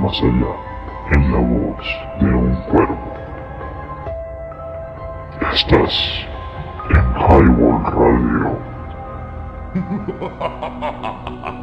Más allá en la voz de un cuervo. Estás en Highball Radio.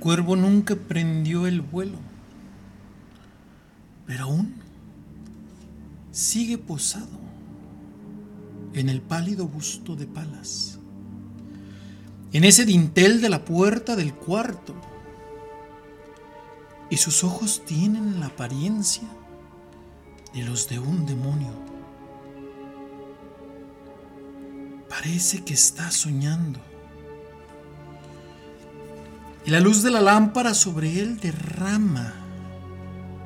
cuervo nunca prendió el vuelo, pero aún sigue posado en el pálido busto de Palas, en ese dintel de la puerta del cuarto, y sus ojos tienen la apariencia de los de un demonio. Parece que está soñando y la luz de la lámpara sobre él derrama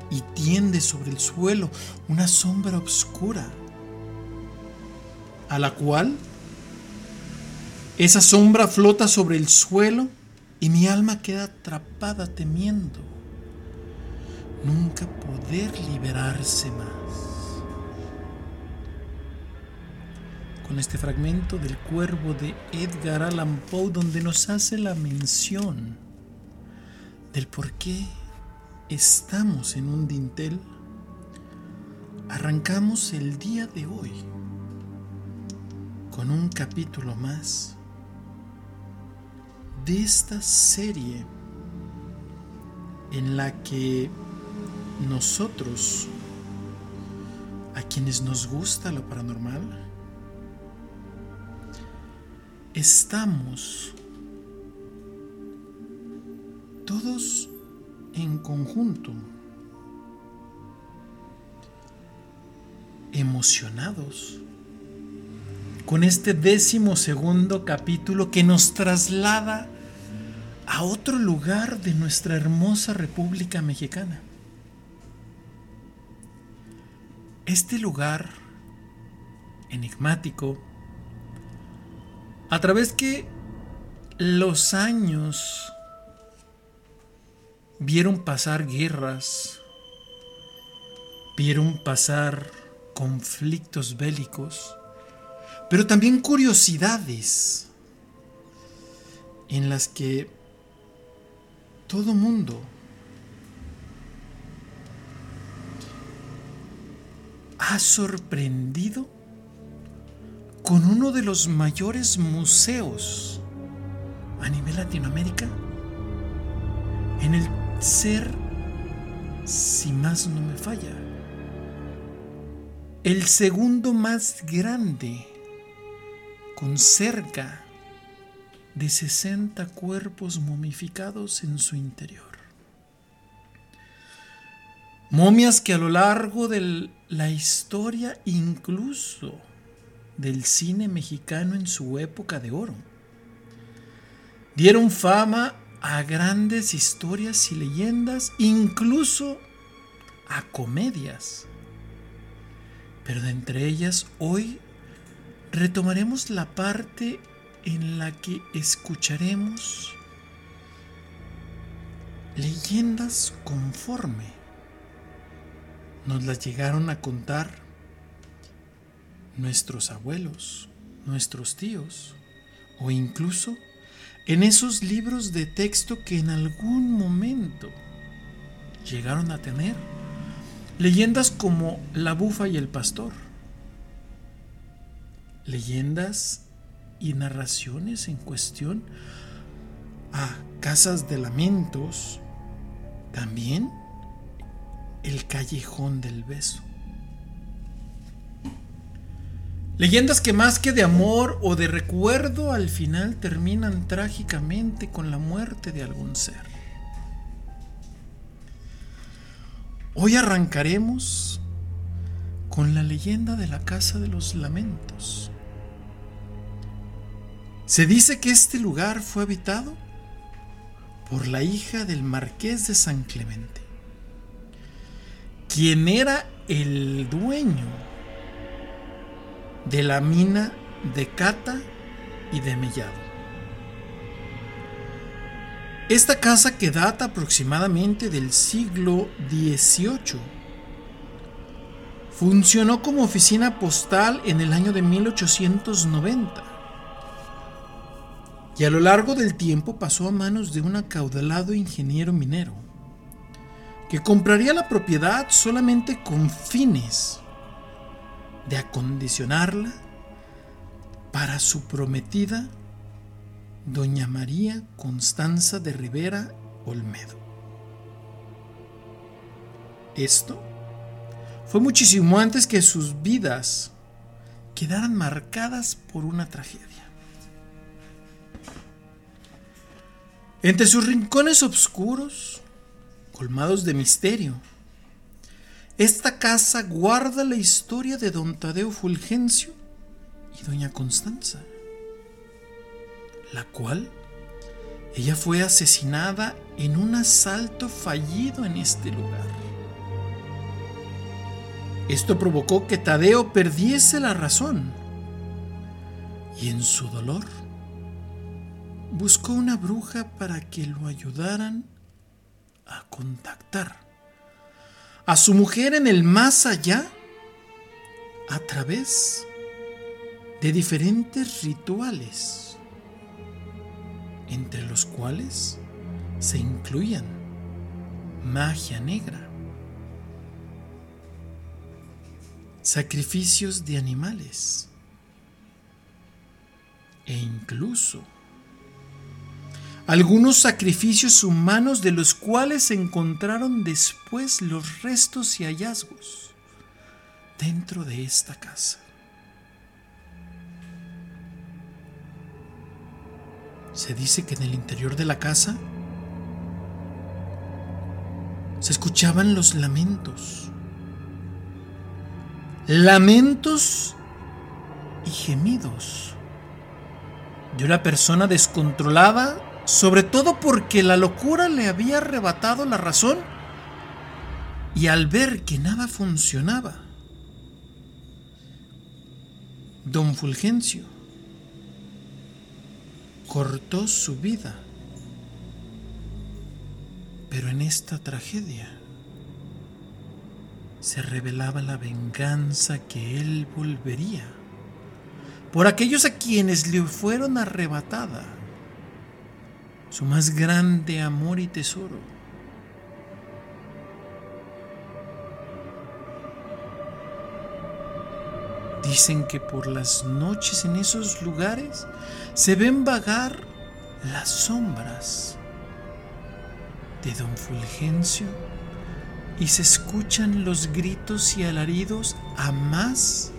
y tiende sobre el suelo una sombra oscura, a la cual esa sombra flota sobre el suelo y mi alma queda atrapada temiendo nunca poder liberarse más. Con este fragmento del cuervo de Edgar Allan Poe donde nos hace la mención del por qué estamos en un dintel, arrancamos el día de hoy con un capítulo más de esta serie en la que nosotros, a quienes nos gusta lo paranormal, estamos todos en conjunto, emocionados con este décimo segundo capítulo que nos traslada a otro lugar de nuestra hermosa República Mexicana. Este lugar enigmático, a través que los años vieron pasar guerras, vieron pasar conflictos bélicos, pero también curiosidades en las que todo mundo ha sorprendido con uno de los mayores museos a nivel Latinoamérica en el ser, si más no me falla, el segundo más grande, con cerca de 60 cuerpos momificados en su interior. Momias que a lo largo de la historia, incluso del cine mexicano en su época de oro, dieron fama a grandes historias y leyendas, incluso a comedias. Pero de entre ellas hoy retomaremos la parte en la que escucharemos leyendas conforme nos las llegaron a contar nuestros abuelos, nuestros tíos o incluso en esos libros de texto que en algún momento llegaron a tener. Leyendas como La bufa y el pastor, leyendas y narraciones en cuestión a casas de lamentos, también el callejón del beso. Leyendas que más que de amor o de recuerdo al final terminan trágicamente con la muerte de algún ser. Hoy arrancaremos con la leyenda de la Casa de los Lamentos. Se dice que este lugar fue habitado por la hija del marqués de San Clemente, quien era el dueño de la mina de Cata y de Mellado. Esta casa que data aproximadamente del siglo XVIII funcionó como oficina postal en el año de 1890 y a lo largo del tiempo pasó a manos de un acaudalado ingeniero minero que compraría la propiedad solamente con fines de acondicionarla para su prometida doña María Constanza de Rivera Olmedo. Esto fue muchísimo antes que sus vidas quedaran marcadas por una tragedia. Entre sus rincones oscuros, colmados de misterio, esta casa guarda la historia de don Tadeo Fulgencio y doña Constanza, la cual ella fue asesinada en un asalto fallido en este lugar. Esto provocó que Tadeo perdiese la razón y en su dolor buscó una bruja para que lo ayudaran a contactar a su mujer en el más allá a través de diferentes rituales, entre los cuales se incluían magia negra, sacrificios de animales e incluso algunos sacrificios humanos de los cuales se encontraron después los restos y hallazgos dentro de esta casa. Se dice que en el interior de la casa se escuchaban los lamentos. Lamentos y gemidos de una persona descontrolada sobre todo porque la locura le había arrebatado la razón y al ver que nada funcionaba, don Fulgencio cortó su vida. Pero en esta tragedia se revelaba la venganza que él volvería por aquellos a quienes le fueron arrebatada su más grande amor y tesoro. Dicen que por las noches en esos lugares se ven vagar las sombras de don Fulgencio y se escuchan los gritos y alaridos a más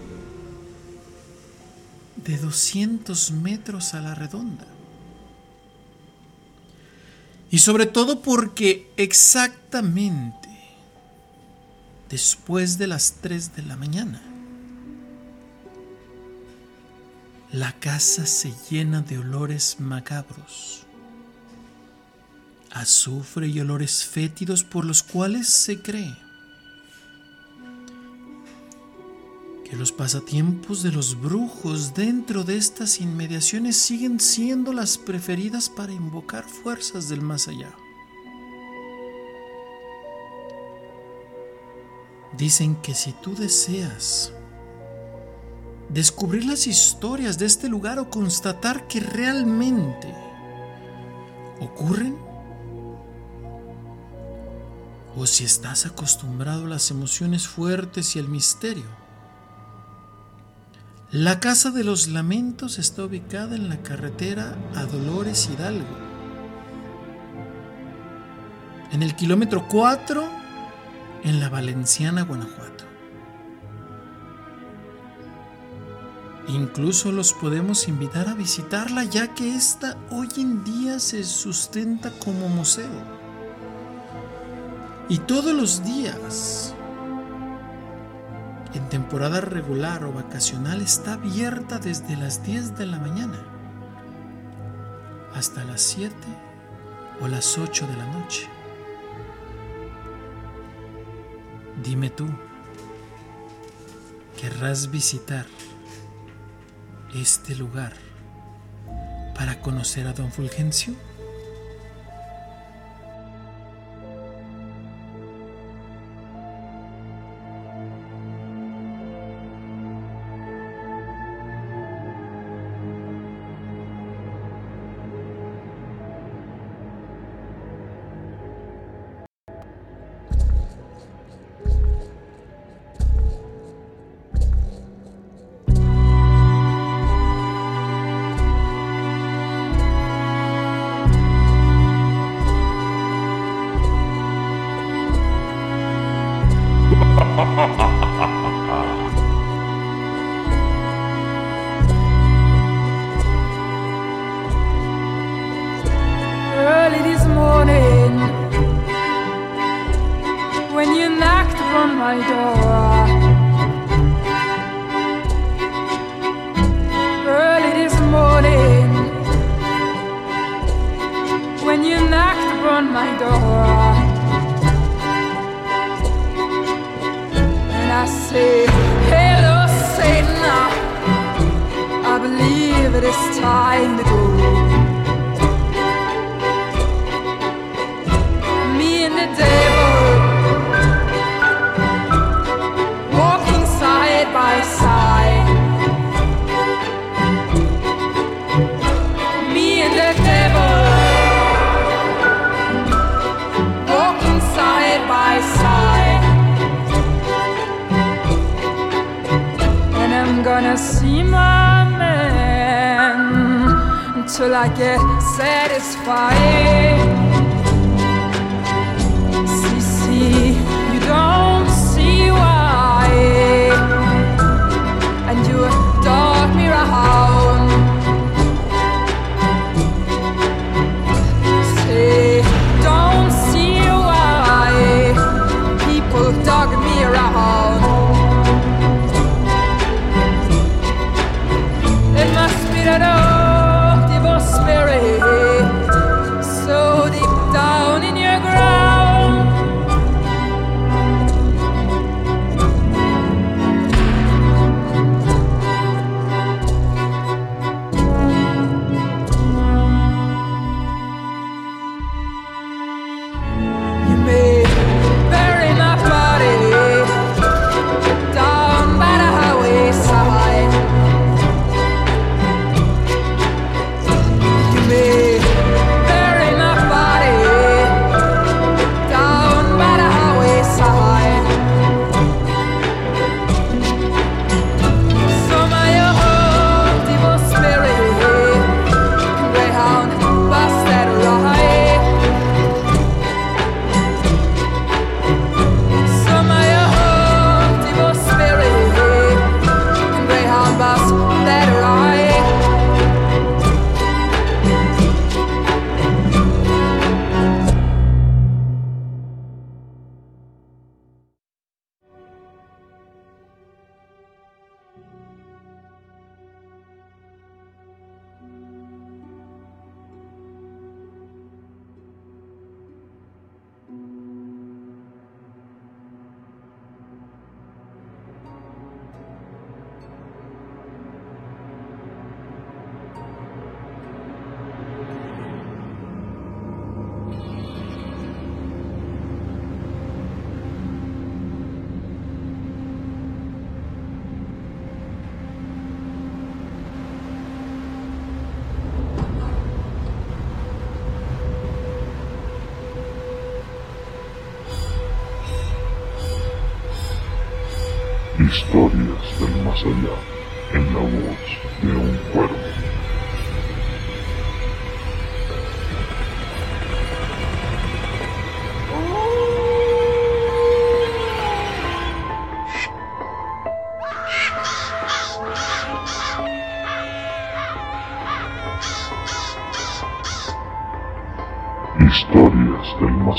de 200 metros a la redonda. Y sobre todo porque exactamente después de las 3 de la mañana, la casa se llena de olores macabros, azufre y olores fétidos por los cuales se cree que los pasatiempos de los brujos dentro de estas inmediaciones siguen siendo las preferidas para invocar fuerzas del más allá. Dicen que si tú deseas descubrir las historias de este lugar o constatar que realmente ocurren, o si estás acostumbrado a las emociones fuertes y al misterio, la Casa de los Lamentos está ubicada en la carretera a Dolores Hidalgo, en el kilómetro 4 en la Valenciana, Guanajuato. Incluso los podemos invitar a visitarla ya que esta hoy en día se sustenta como museo. Y todos los días en temporada regular o vacacional está abierta desde las 10 de la mañana hasta las 7 o las 8 de la noche. Dime tú, ¿querrás visitar este lugar para conocer a don Fulgencio? like it's satisfying.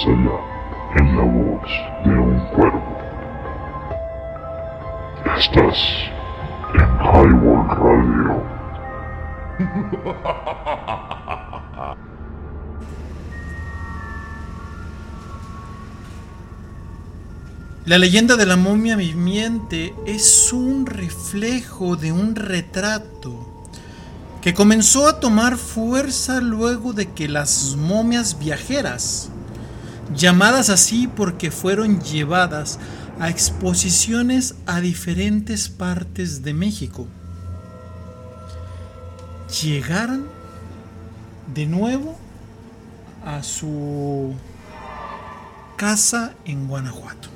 allá en la voz de un cuervo. Estás en Highwall Radio. La leyenda de la momia viviente es un reflejo de un retrato que comenzó a tomar fuerza luego de que las momias viajeras llamadas así porque fueron llevadas a exposiciones a diferentes partes de México, llegaran de nuevo a su casa en Guanajuato.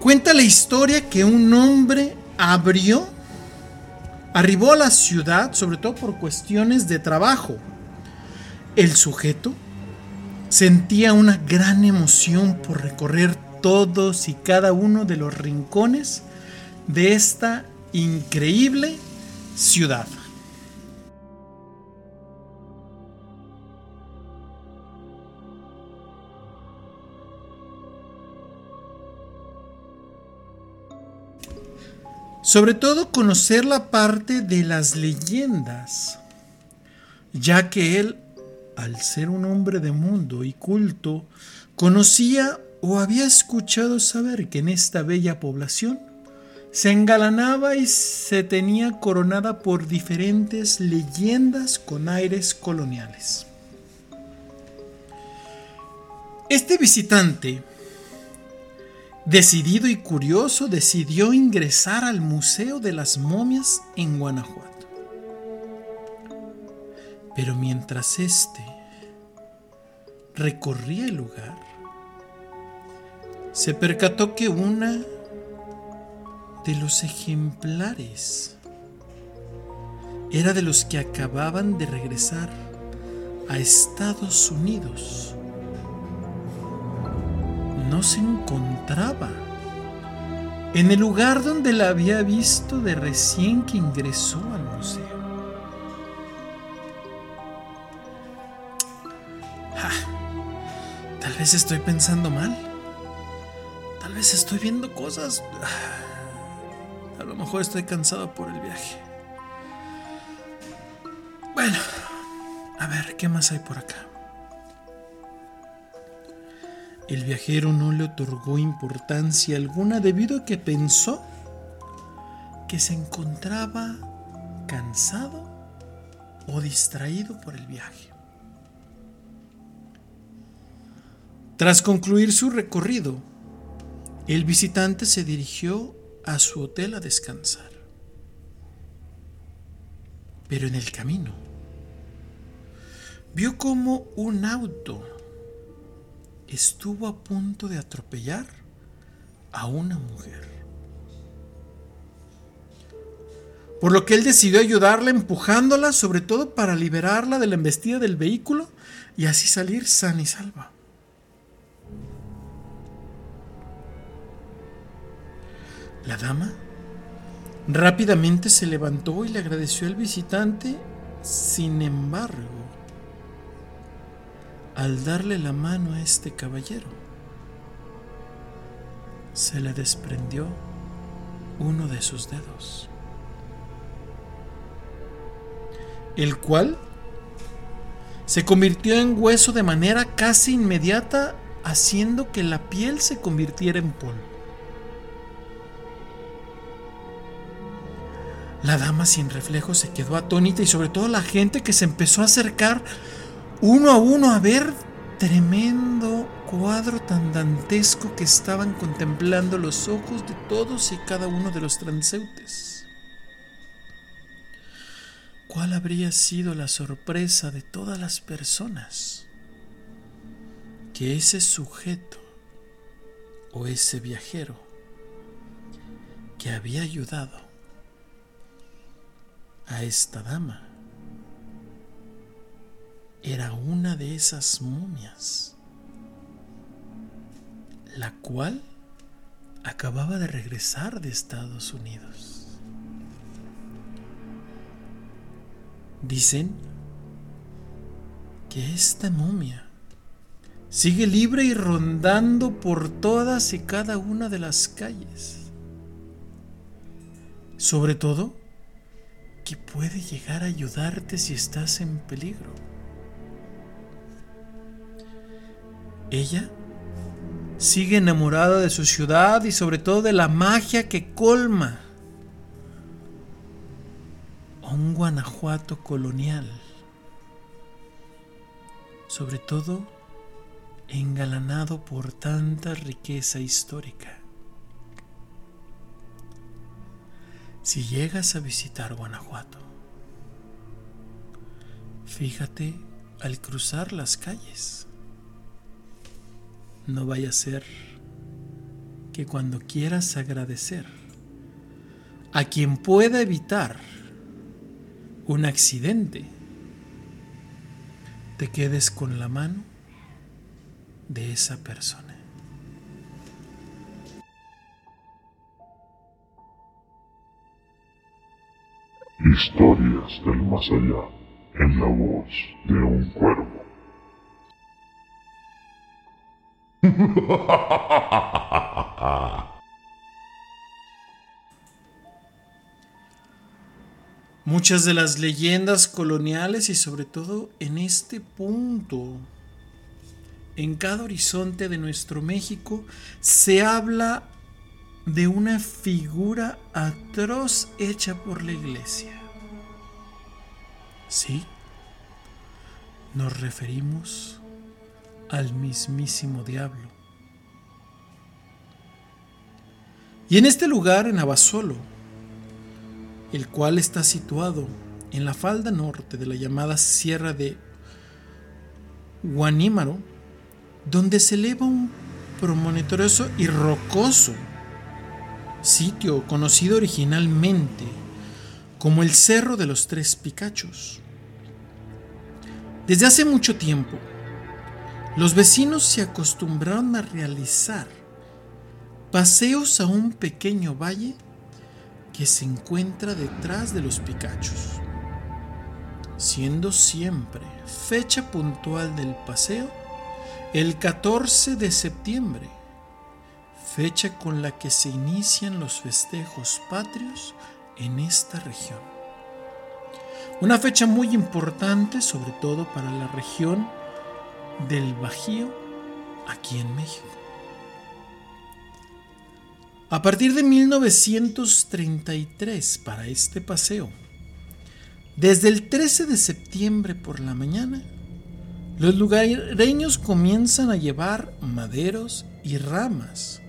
Cuenta la historia que un hombre abrió, arribó a la ciudad, sobre todo por cuestiones de trabajo. El sujeto sentía una gran emoción por recorrer todos y cada uno de los rincones de esta increíble ciudad. Sobre todo conocer la parte de las leyendas, ya que él, al ser un hombre de mundo y culto, conocía o había escuchado saber que en esta bella población se engalanaba y se tenía coronada por diferentes leyendas con aires coloniales. Este visitante Decidido y curioso, decidió ingresar al Museo de las Momias en Guanajuato. Pero mientras éste recorría el lugar, se percató que una de los ejemplares era de los que acababan de regresar a Estados Unidos. No se encontraba en el lugar donde la había visto de recién que ingresó tal vez estoy pensando mal. Tal vez estoy viendo cosas. A lo mejor estoy cansado por el viaje. Bueno, a ver, ¿qué más hay por acá? El viajero no le otorgó importancia alguna debido a que pensó que se encontraba cansado o distraído por el viaje. Tras concluir su recorrido, el visitante se dirigió a su hotel a descansar. Pero en el camino, vio como un auto estuvo a punto de atropellar a una mujer. Por lo que él decidió ayudarla empujándola, sobre todo para liberarla de la embestida del vehículo y así salir sana y salva. La dama rápidamente se levantó y le agradeció al visitante, sin embargo, al darle la mano a este caballero, se le desprendió uno de sus dedos, el cual se convirtió en hueso de manera casi inmediata, haciendo que la piel se convirtiera en polvo. La dama sin reflejo se quedó atónita y sobre todo la gente que se empezó a acercar uno a uno a ver tremendo cuadro tan dantesco que estaban contemplando los ojos de todos y cada uno de los transeúntes. ¿Cuál habría sido la sorpresa de todas las personas? Que ese sujeto o ese viajero que había ayudado a esta dama era una de esas momias, la cual acababa de regresar de Estados Unidos. Dicen que esta momia sigue libre y rondando por todas y cada una de las calles. Sobre todo, puede llegar a ayudarte si estás en peligro. Ella sigue enamorada de su ciudad y sobre todo de la magia que colma un Guanajuato colonial, sobre todo engalanado por tanta riqueza histórica. Si llegas a visitar Guanajuato, fíjate al cruzar las calles. No vaya a ser que cuando quieras agradecer a quien pueda evitar un accidente, te quedes con la mano de esa persona. Historias del más allá en la voz de un cuervo. Muchas de las leyendas coloniales y sobre todo en este punto, en cada horizonte de nuestro México, se habla de una figura atroz hecha por la iglesia. Sí, nos referimos al mismísimo diablo. Y en este lugar, en Abasolo, el cual está situado en la falda norte de la llamada Sierra de Guanímaro, donde se eleva un promonitorio y rocoso sitio conocido originalmente como el Cerro de los Tres Picachos. Desde hace mucho tiempo, los vecinos se acostumbraron a realizar paseos a un pequeño valle que se encuentra detrás de los Picachos, siendo siempre fecha puntual del paseo el 14 de septiembre, fecha con la que se inician los festejos patrios en esta región. Una fecha muy importante sobre todo para la región del Bajío aquí en México. A partir de 1933 para este paseo, desde el 13 de septiembre por la mañana, los lugareños comienzan a llevar maderos y ramas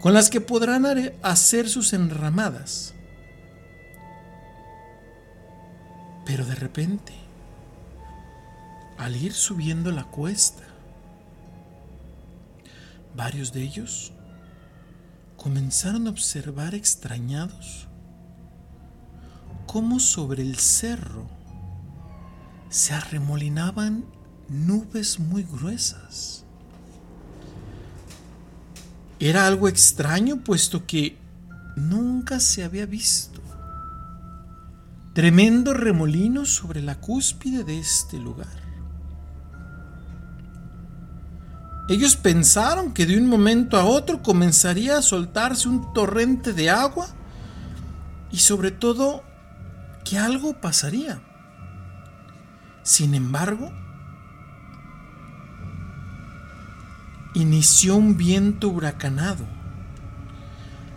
con las que podrán hacer sus enramadas. Pero de repente, al ir subiendo la cuesta, varios de ellos comenzaron a observar extrañados cómo sobre el cerro se arremolinaban nubes muy gruesas. Era algo extraño puesto que nunca se había visto. Tremendo remolino sobre la cúspide de este lugar. Ellos pensaron que de un momento a otro comenzaría a soltarse un torrente de agua y sobre todo que algo pasaría. Sin embargo, inició un viento huracanado,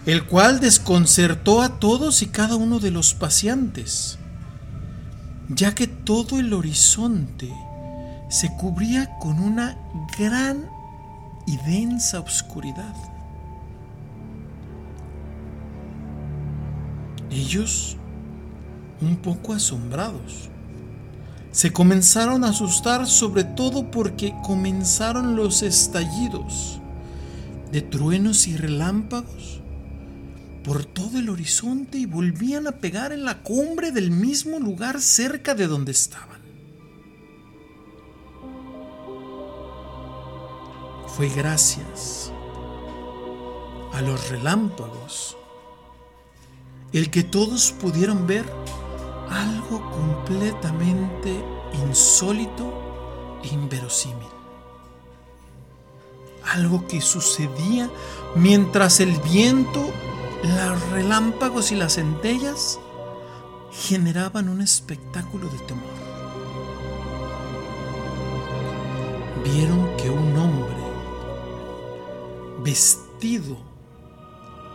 el cual desconcertó a todos y cada uno de los paseantes, ya que todo el horizonte se cubría con una gran y densa oscuridad. Ellos, un poco asombrados, se comenzaron a asustar sobre todo porque comenzaron los estallidos de truenos y relámpagos por todo el horizonte y volvían a pegar en la cumbre del mismo lugar cerca de donde estaban. fue gracias a los relámpagos el que todos pudieron ver algo completamente insólito e inverosímil. Algo que sucedía mientras el viento, los relámpagos y las centellas generaban un espectáculo de temor. Vieron que un hombre vestido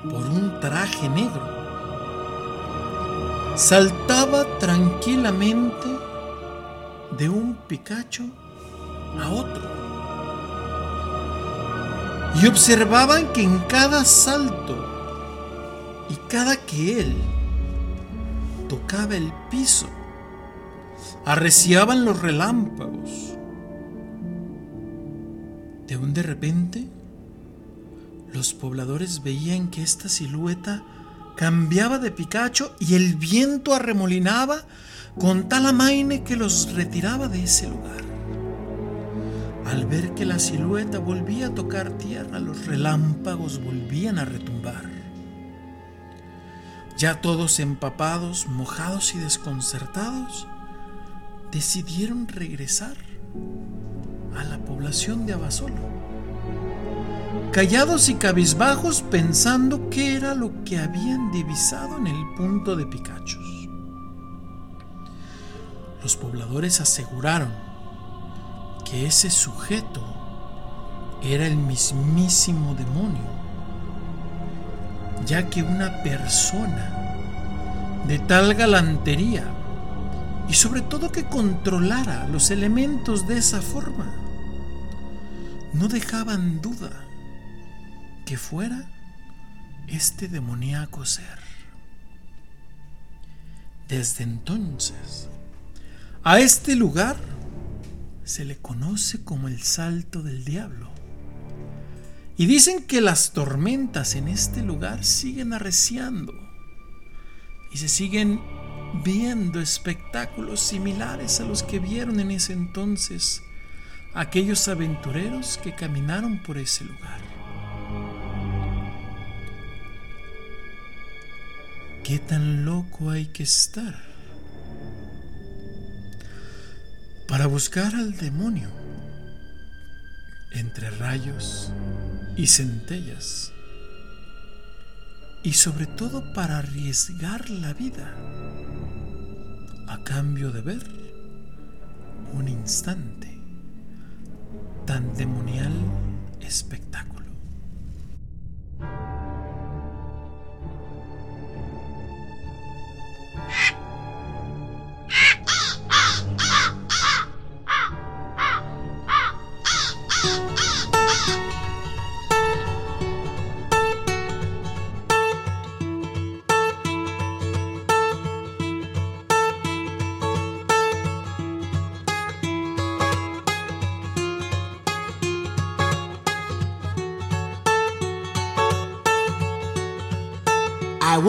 por un traje negro, saltaba tranquilamente de un picacho a otro. Y observaban que en cada salto y cada que él tocaba el piso, arreciaban los relámpagos. De un de repente, los pobladores veían que esta silueta cambiaba de picacho y el viento arremolinaba con tal amaine que los retiraba de ese lugar. Al ver que la silueta volvía a tocar tierra, los relámpagos volvían a retumbar. Ya todos empapados, mojados y desconcertados, decidieron regresar a la población de Abasolo. Callados y cabizbajos pensando qué era lo que habían divisado en el punto de Picachos. Los pobladores aseguraron que ese sujeto era el mismísimo demonio, ya que una persona de tal galantería y sobre todo que controlara los elementos de esa forma, no dejaban duda que fuera este demoníaco ser. Desde entonces, a este lugar se le conoce como el Salto del Diablo. Y dicen que las tormentas en este lugar siguen arreciando y se siguen viendo espectáculos similares a los que vieron en ese entonces aquellos aventureros que caminaron por ese lugar. ¿Qué tan loco hay que estar para buscar al demonio entre rayos y centellas? Y sobre todo para arriesgar la vida a cambio de ver un instante tan demonial espectáculo. Shh.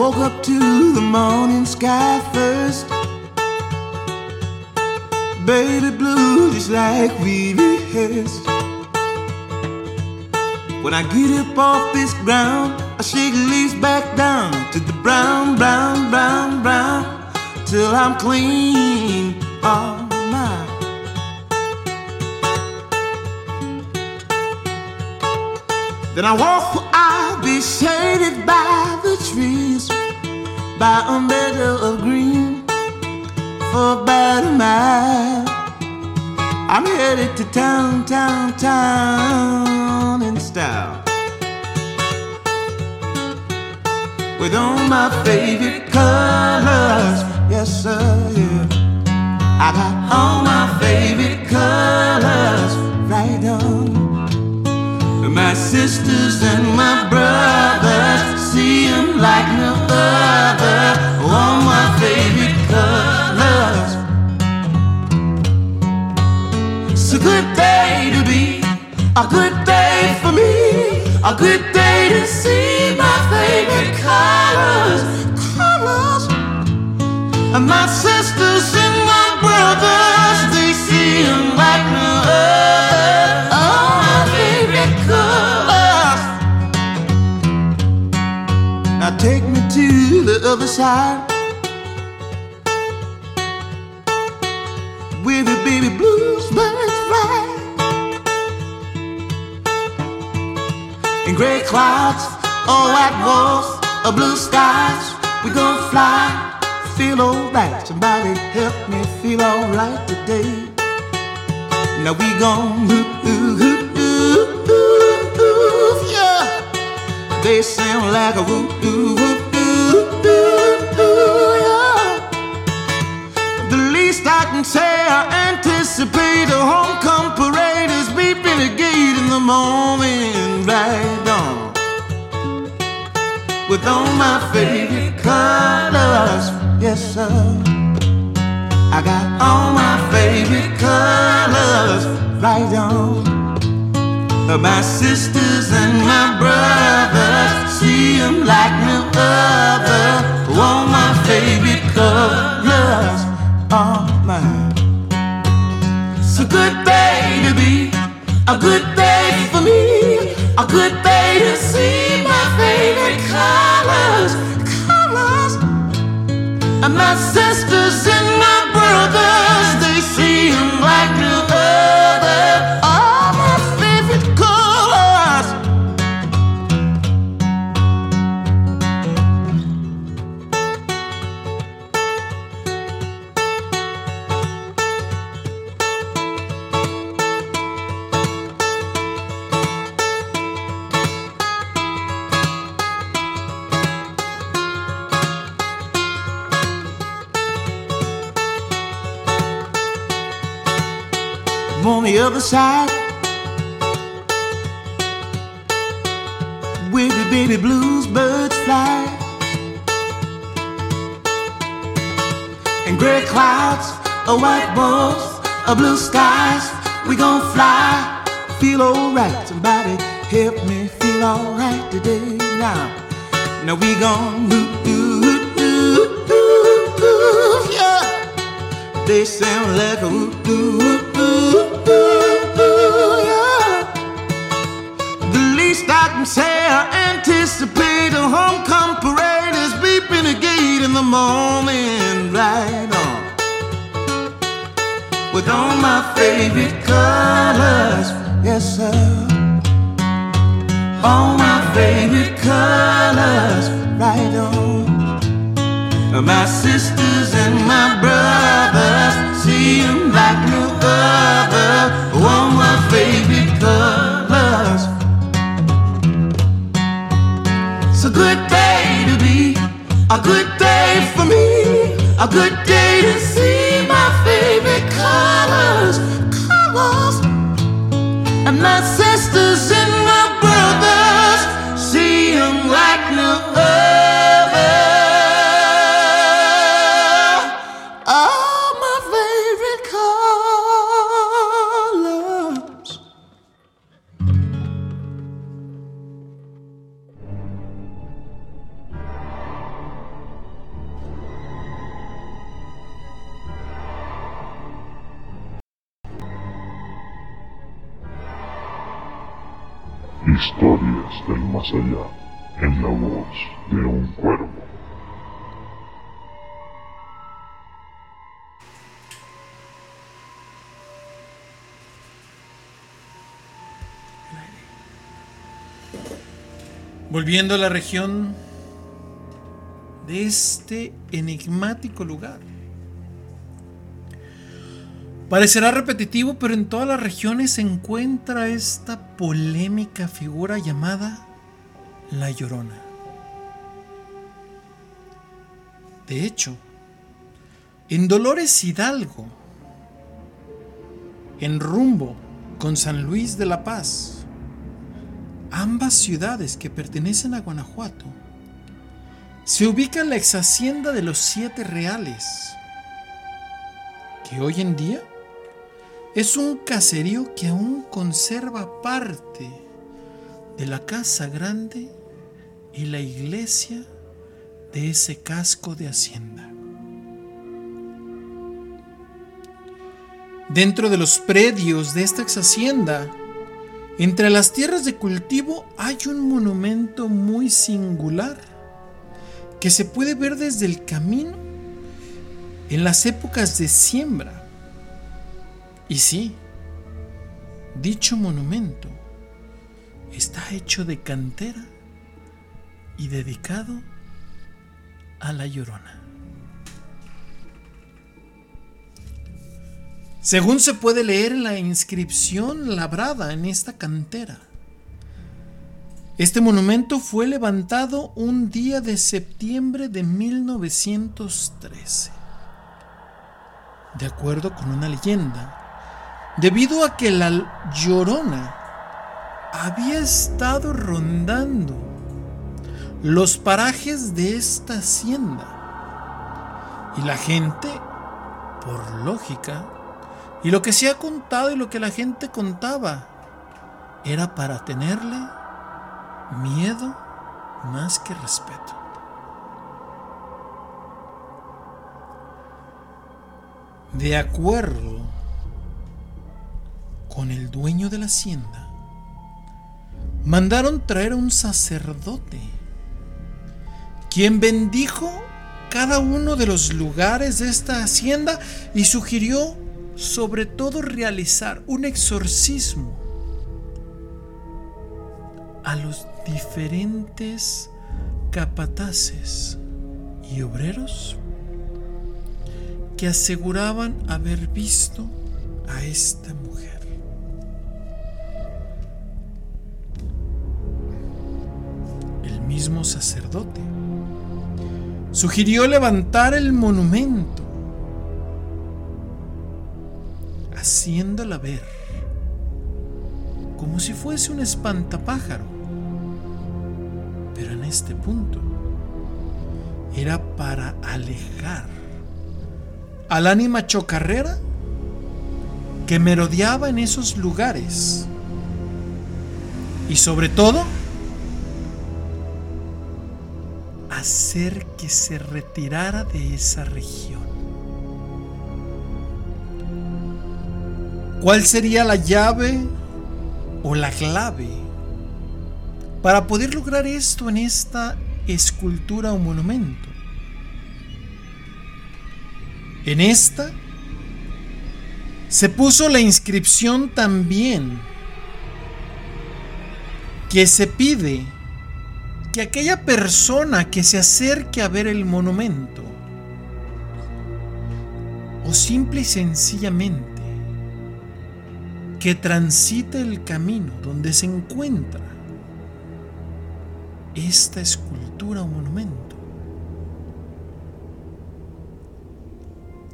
Woke up to the morning sky first. Baby blue, just like we rehearsed. When I get up off this ground, I shake leaves back down to the brown, brown, brown, brown, till I'm clean. Oh my. Then I walk I'll be shaded by a meadow of green, for about a mile. I'm headed to town, town, town in style. With all my favorite colors, yes sir, yeah. I got all my favorite colors right on. My sisters and my brothers see them like no other. All my favorite colors. It's a good day to be, a good day for me, a good day to see my favorite colors. Colors. And my sisters and my brothers, they see them take me to the other side. With the baby blues birds fly. In gray clouds, all white walls, or blue skies, we gon' fly, feel alright. Somebody help me feel alright today. Now we gon' move, move, move, They sound like a woo doo woo doo doo doo, yeah. The least I can say, I anticipate a homecoming parade is beeping the gate in the morning, right on. With all my favorite colors, yes sir. I got all my favorite colors right on. My sisters and my brothers see them like no other. All my favorite colors are mine. It's a good day to be, a good day for me, a good day to see my favorite colors, colors. And my sisters and my brothers, they see them like no other. The other side. Where the baby blues birds fly. And gray clouds, a white walls, a blue skies. We gon' fly, feel alright. Somebody help me feel alright today now. Now we gon' do do do do do yeah. They sound like a woo doo woo doo in the morning, right on. With all my favorite colors, yes sir. All my favorite colors, right on. My sisters and my brothers see them like no other. All my favorite colors. It's a good day to be, a good day a good day to see my favorite colors, colors. And my sisters Volviendo a la región de este enigmático lugar. Parecerá repetitivo, pero en todas las regiones se encuentra esta polémica figura llamada La Llorona. De hecho, en Dolores Hidalgo, en rumbo con San Luis de la Paz, ambas ciudades que pertenecen a Guanajuato, se ubica la ex hacienda de los Siete Reales, que hoy en día es un caserío que aún conserva parte de la casa grande y la iglesia de ese casco de hacienda. Dentro de los predios de esta ex hacienda, entre las tierras de cultivo hay un monumento muy singular que se puede ver desde el camino en las épocas de siembra. Y sí, dicho monumento está hecho de cantera y dedicado a la llorona. Según se puede leer en la inscripción labrada en esta cantera, Este monumento fue levantado un día de septiembre de 1913. De acuerdo con una leyenda, debido a que la llorona había estado rondando los parajes de esta hacienda. Y la gente, por lógica, y lo que se ha contado y lo que la gente contaba, era para tenerle miedo más que respeto. De acuerdo con el dueño de la hacienda, mandaron traer a un sacerdote, quien bendijo cada uno de los lugares de esta hacienda y sugirió sobre todo realizar un exorcismo a los diferentes capataces y obreros que aseguraban haber visto a esta mujer. El mismo sacerdote sugirió levantar el monumento, haciéndola ver como si fuese un espantapájaro. Pero en este punto era para alejar al ánima chocarrera que merodeaba en esos lugares. Y sobre todo, hacer que se retirara de esa región. ¿Cuál sería la llave o la clave para poder lograr esto en esta escultura o monumento? En esta se puso la inscripción también que se pide que aquella persona que se acerque a ver el monumento o simple y sencillamente que transite el camino donde se encuentra esta escultura o monumento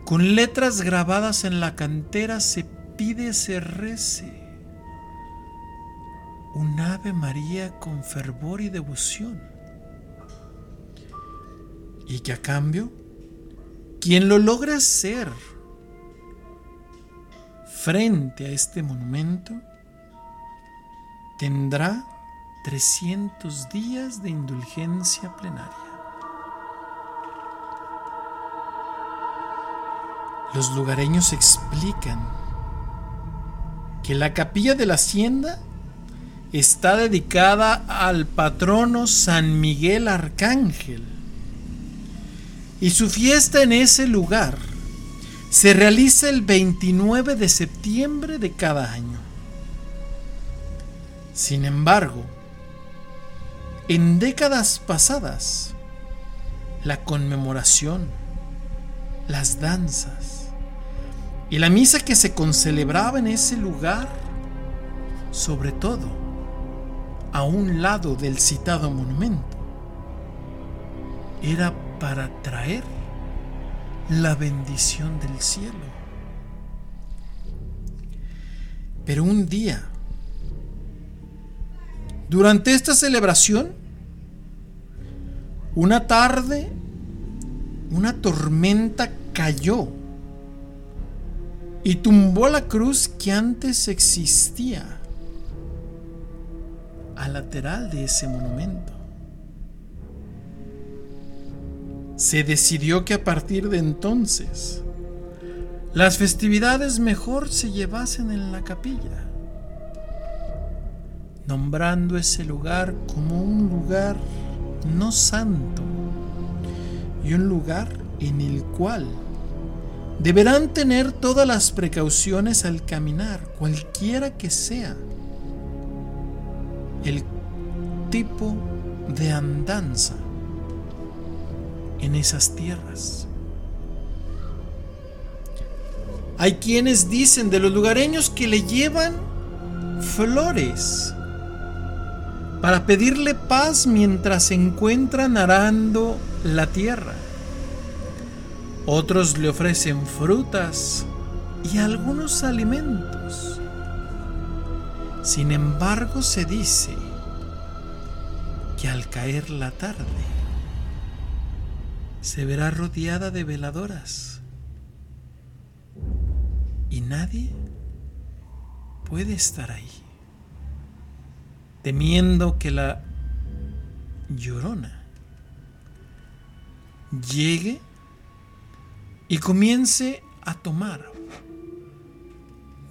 Con letras grabadas en la cantera se pide se rece un Ave María con fervor y devoción. Y que a cambio, quien lo logre hacer frente a este monumento tendrá 300 días de indulgencia plenaria. Los lugareños explican que la capilla de la hacienda está dedicada al patrono San Miguel Arcángel y su fiesta en ese lugar se realiza el 29 de septiembre de cada año. Sin embargo, en décadas pasadas, la conmemoración, las danzas, y la misa que se concelebraba en ese lugar, sobre todo a un lado del citado monumento, era para traer la bendición del cielo. Pero un día, durante esta celebración, una tarde, una tormenta cayó y tumbó la cruz que antes existía al lateral de ese monumento. Se decidió que a partir de entonces las festividades mejor se llevasen en la capilla, nombrando ese lugar como un lugar no santo y un lugar en el cual deberán tener todas las precauciones al caminar, cualquiera que sea el tipo de andanza en esas tierras. Hay quienes dicen de los lugareños que le llevan flores para pedirle paz mientras se encuentran arando la tierra. Otros le ofrecen frutas y algunos alimentos. Sin embargo, se dice que al caer la tarde se verá rodeada de veladoras. Y nadie puede estar ahí, temiendo que la llorona llegue y comience a tomar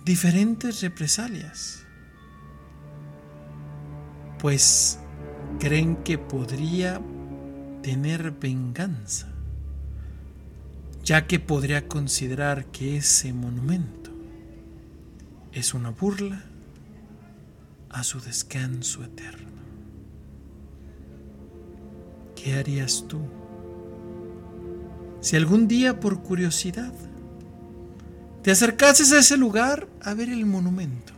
diferentes represalias, pues creen que podría tener venganza, ya que podría considerar que ese monumento es una burla a su descanso eterno. ¿Qué harías tú si algún día por curiosidad te acercases a ese lugar a ver el monumento?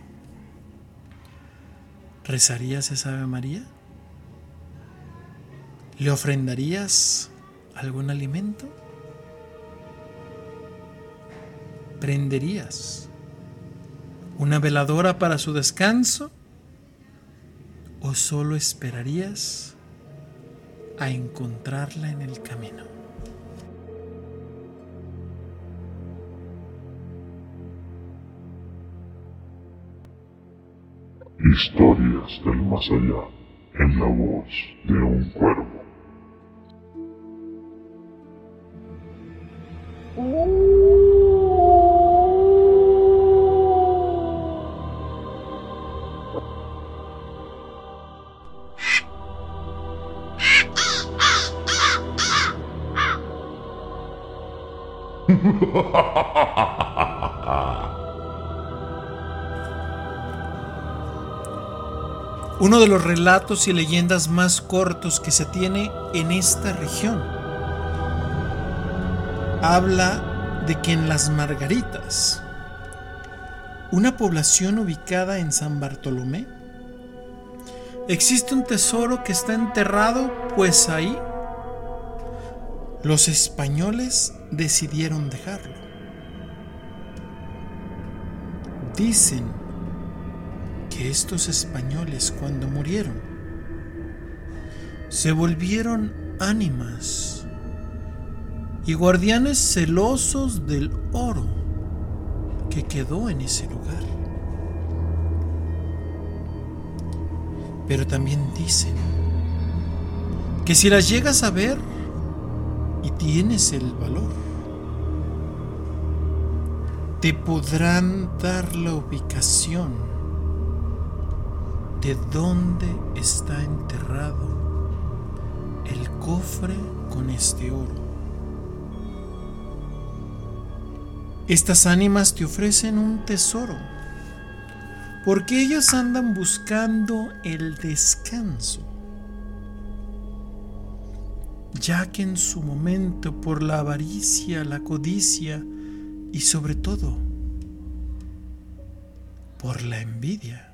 ¿Rezarías esa Ave María? ¿Le ofrendarías algún alimento? ¿Prenderías una veladora para su descanso? ¿O solo esperarías a encontrarla en el camino? Historias del más allá en la voz de un cuervo. Uno de los relatos y leyendas más cortos que se tiene en esta región habla de que en las Margaritas, una población ubicada en San Bartolomé, existe un tesoro que está enterrado, pues ahí los españoles decidieron dejarlo. Dicen que estos españoles cuando murieron se volvieron ánimas y guardianes celosos del oro que quedó en ese lugar. Pero también dicen que si las llegas a ver y tienes el valor, te podrán dar la ubicación de dónde está enterrado el cofre con este oro. Estas ánimas te ofrecen un tesoro, porque ellas andan buscando el descanso, ya que en su momento por la avaricia, la codicia y sobre todo por la envidia,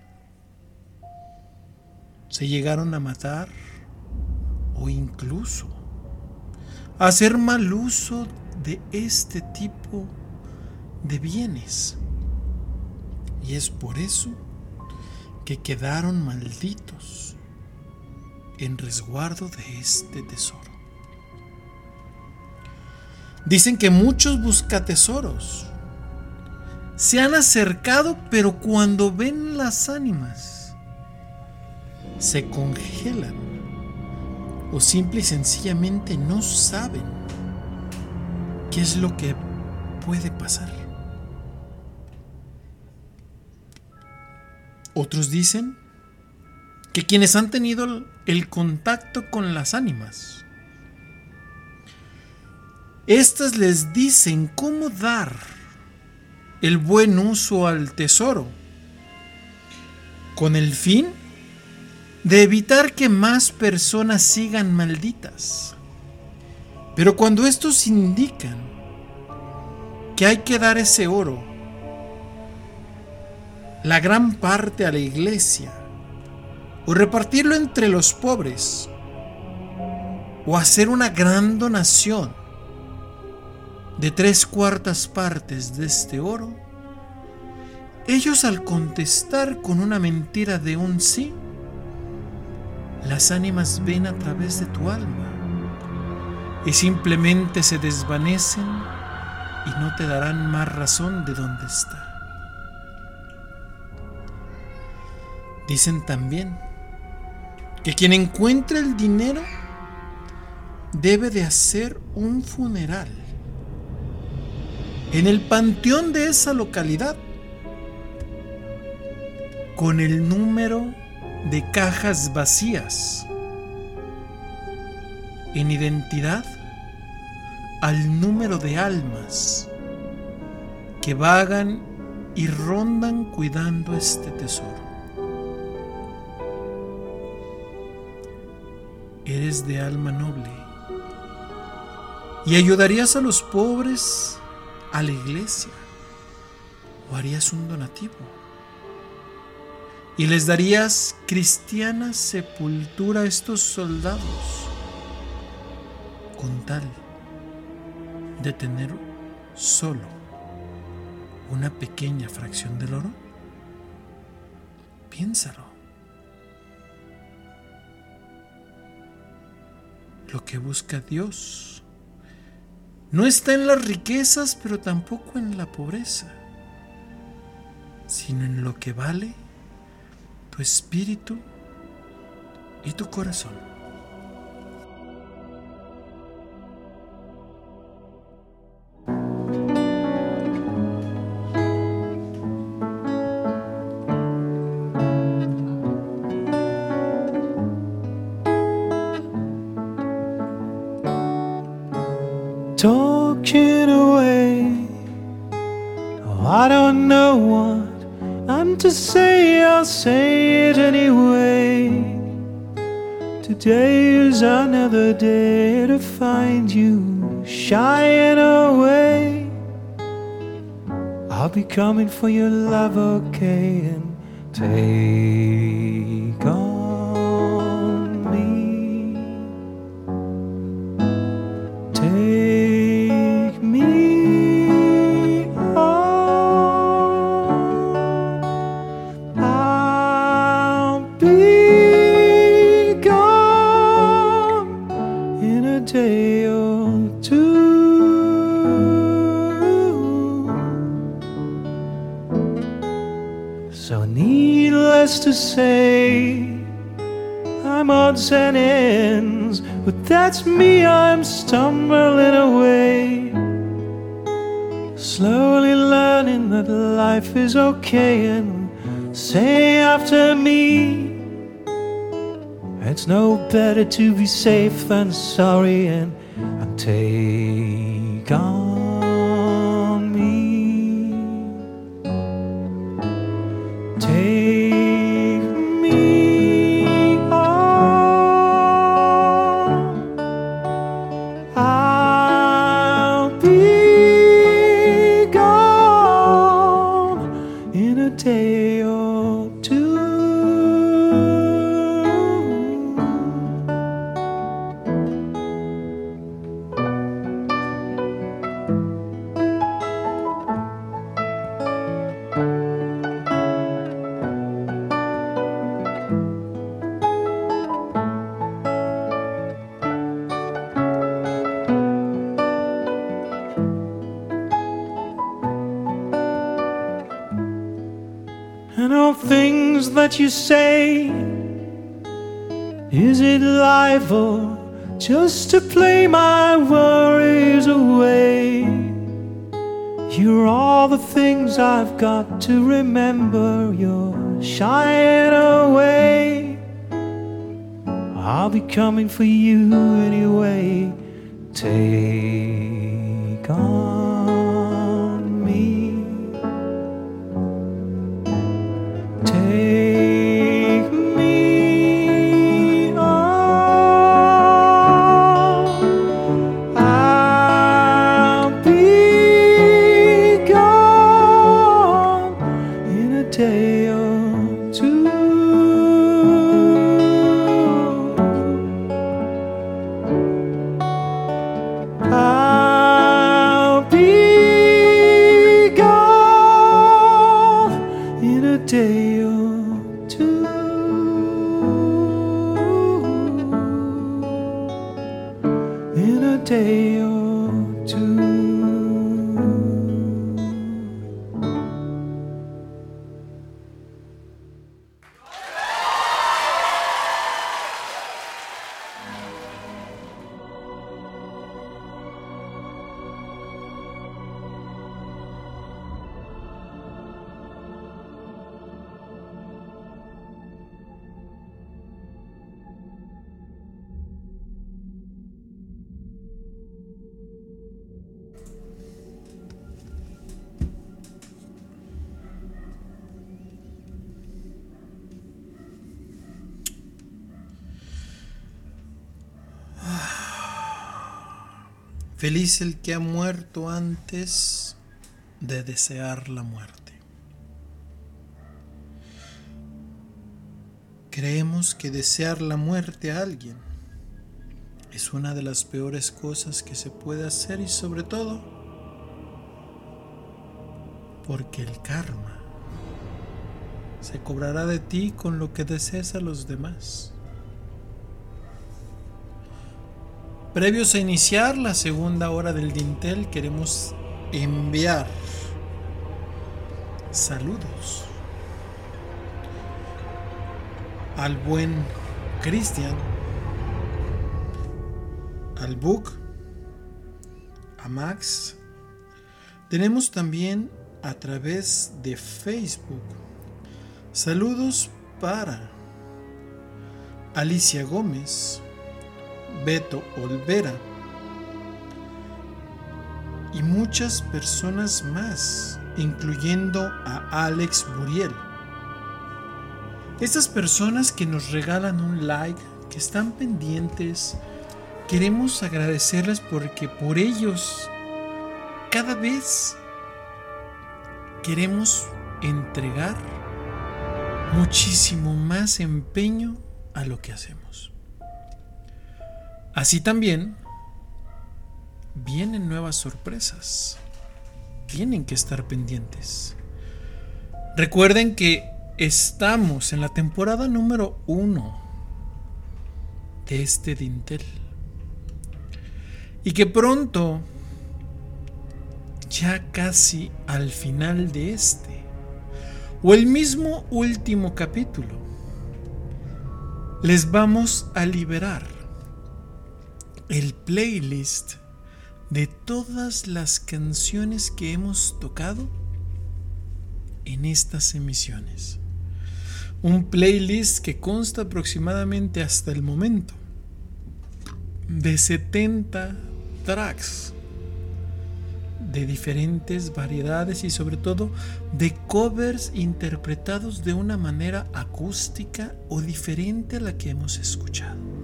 se llegaron a matar o incluso a hacer mal uso de este tipo de bienes. Y es por eso que quedaron malditos en resguardo de este tesoro. Dicen que muchos buscatesoros se han acercado, pero cuando ven las ánimas se congelan o simple y sencillamente no saben qué es lo que puede pasar. Otros dicen que quienes han tenido el contacto con las ánimas, estas les dicen cómo dar el buen uso al tesoro, con el fin de evitar que más personas sigan malditas. Pero cuando estos indican que hay que dar ese oro, la gran parte a la iglesia o repartirlo entre los pobres, o hacer una gran donación de tres cuartas partes de este oro, ellos al contestar con una mentira de un sí, las ánimas ven a través de tu alma y simplemente se desvanecen y no te darán más razón de dónde está. Dicen también que quien encuentra el dinero debe de hacer un funeral en el panteón de esa localidad con el número de cajas vacías en identidad al número de almas que vagan y rondan cuidando este tesoro. Eres de alma noble y ayudarías a los pobres a la iglesia o harías un donativo y les darías cristiana sepultura a estos soldados con tal de tener solo una pequeña fracción del oro? Piénsalo. Lo que busca Dios no está en las riquezas, pero tampoco en la pobreza, sino en lo que vale tu espíritu y tu corazón. To say, I'll say it anyway. Today is another day to find you shying away. I'll be coming for your love, okay, and take needless to say, I'm odds and ends, but that's me, I'm stumbling away. Slowly learning that life is okay, and say after me, it's no better to be safe than sorry, and, and take on got to remember. You're shying away. I'll be coming for you anyway. Take Feliz el que ha muerto antes de desear la muerte. Creemos que desear la muerte a alguien es una de las peores cosas que se puede hacer y sobre todo porque el karma se cobrará de ti con lo que desees a los demás. Previos a iniciar la segunda hora del Dintel, queremos enviar saludos al buen Cristian, al Book, a Max. Tenemos también a través de Facebook saludos para Alicia Gómez, Beto Olvera y muchas personas más, incluyendo a Alex Buriel. Estas personas que nos regalan un like, que están pendientes, queremos agradecerles porque por ellos cada vez queremos entregar muchísimo más empeño a lo que hacemos. Así también vienen nuevas sorpresas. Tienen que estar pendientes. Recuerden que estamos en la temporada número uno de este dintel. Y que pronto, ya casi al final de este, o el mismo último capítulo, les vamos a liberar el playlist de todas las canciones que hemos tocado en estas emisiones. Un playlist que consta aproximadamente hasta el momento de 70 tracks de diferentes variedades y sobre todo de covers interpretados de una manera acústica o diferente a la que hemos escuchado.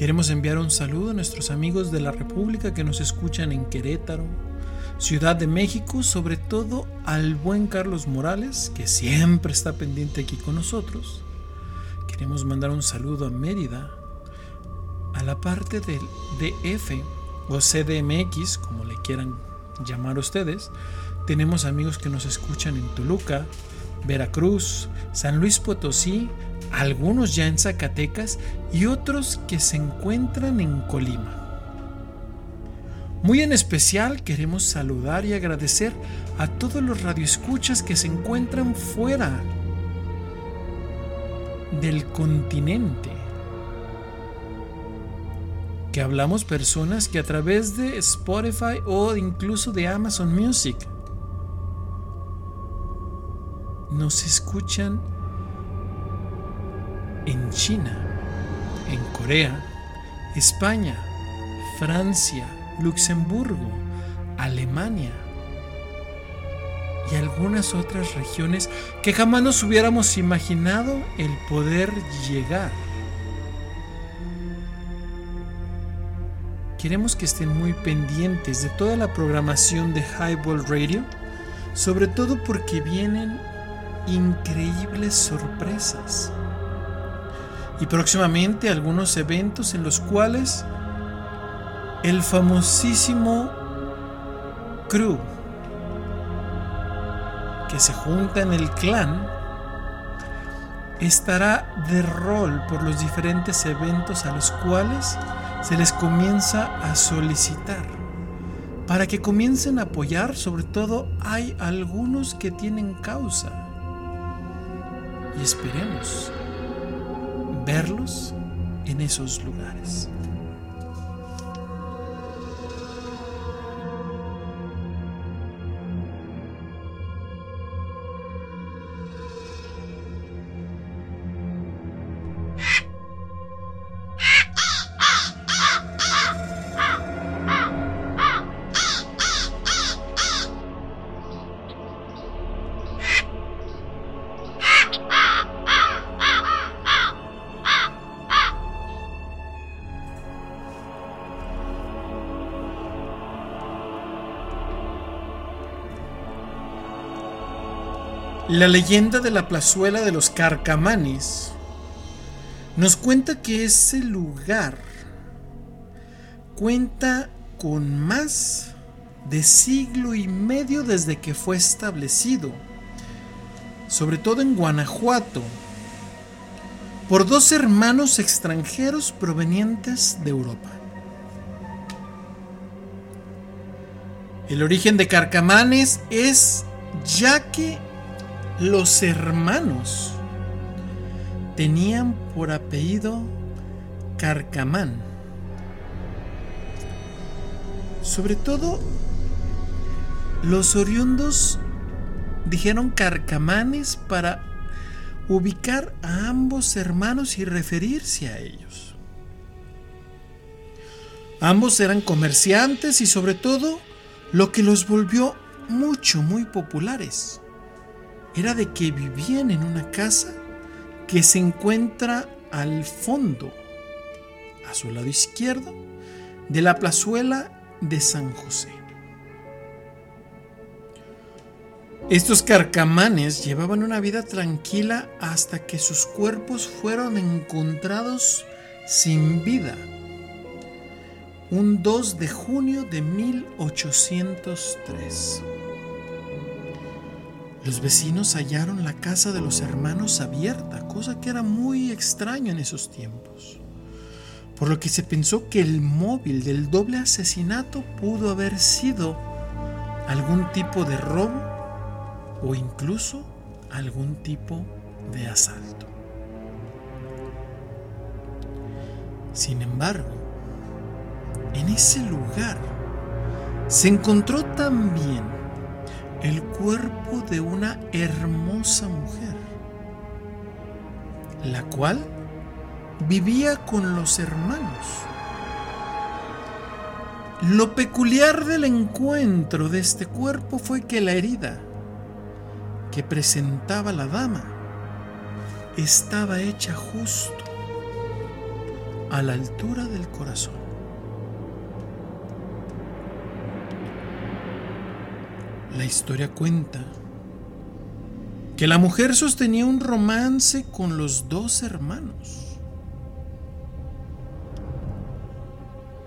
Queremos enviar un saludo a nuestros amigos de la República que nos escuchan en Querétaro, Ciudad de México, sobre todo al buen Carlos Morales, que siempre está pendiente aquí con nosotros. Queremos mandar un saludo a Mérida, a la parte del DF o CDMX, como le quieran llamar ustedes. Tenemos amigos que nos escuchan en Toluca, Veracruz, San Luis Potosí, algunos ya en Zacatecas y otros que se encuentran en Colima. Muy en especial queremos saludar y agradecer a todos los radioescuchas que se encuentran fuera del continente. Que hablamos personas que a través de Spotify o incluso de Amazon Music nos escuchan en China, en Corea, España, Francia, Luxemburgo, Alemania y algunas otras regiones que jamás nos hubiéramos imaginado el poder llegar. Queremos que estén muy pendientes de toda la programación de Highball Radio, sobre todo porque vienen increíbles sorpresas y próximamente algunos eventos en los cuales el famosísimo crew que se junta en el clan estará de rol por los diferentes eventos a los cuales se les comienza a solicitar para que comiencen a apoyar, sobre todo hay algunos que tienen causa. Y esperemos verlos en esos lugares. La leyenda de la plazuela de los Carcamanes nos cuenta que ese lugar cuenta con más de siglo y medio desde que fue establecido, sobre todo en Guanajuato, por dos hermanos extranjeros provenientes de Europa. El origen de Carcamanes es ya que los hermanos tenían por apellido Carcamán. Sobre todo, los oriundos dijeron Carcamanes para ubicar a ambos hermanos y referirse a ellos. Ambos eran comerciantes y sobre todo lo que los volvió mucho, muy populares era de que vivían en una casa que se encuentra al fondo, a su lado izquierdo, de la plazuela de San José. Estos carcamanes llevaban una vida tranquila hasta que sus cuerpos fueron encontrados sin vida. Un 2 de junio de 1803. Los vecinos hallaron la casa de los hermanos abierta, cosa que era muy extraño en esos tiempos, por lo que se pensó que el móvil del doble asesinato pudo haber sido algún tipo de robo o incluso algún tipo de asalto. Sin embargo, en ese lugar se encontró también el cuerpo de una hermosa mujer, la cual vivía con los hermanos. Lo peculiar del encuentro de este cuerpo fue que la herida que presentaba la dama estaba hecha justo a la altura del corazón. La historia cuenta que la mujer sostenía un romance con los dos hermanos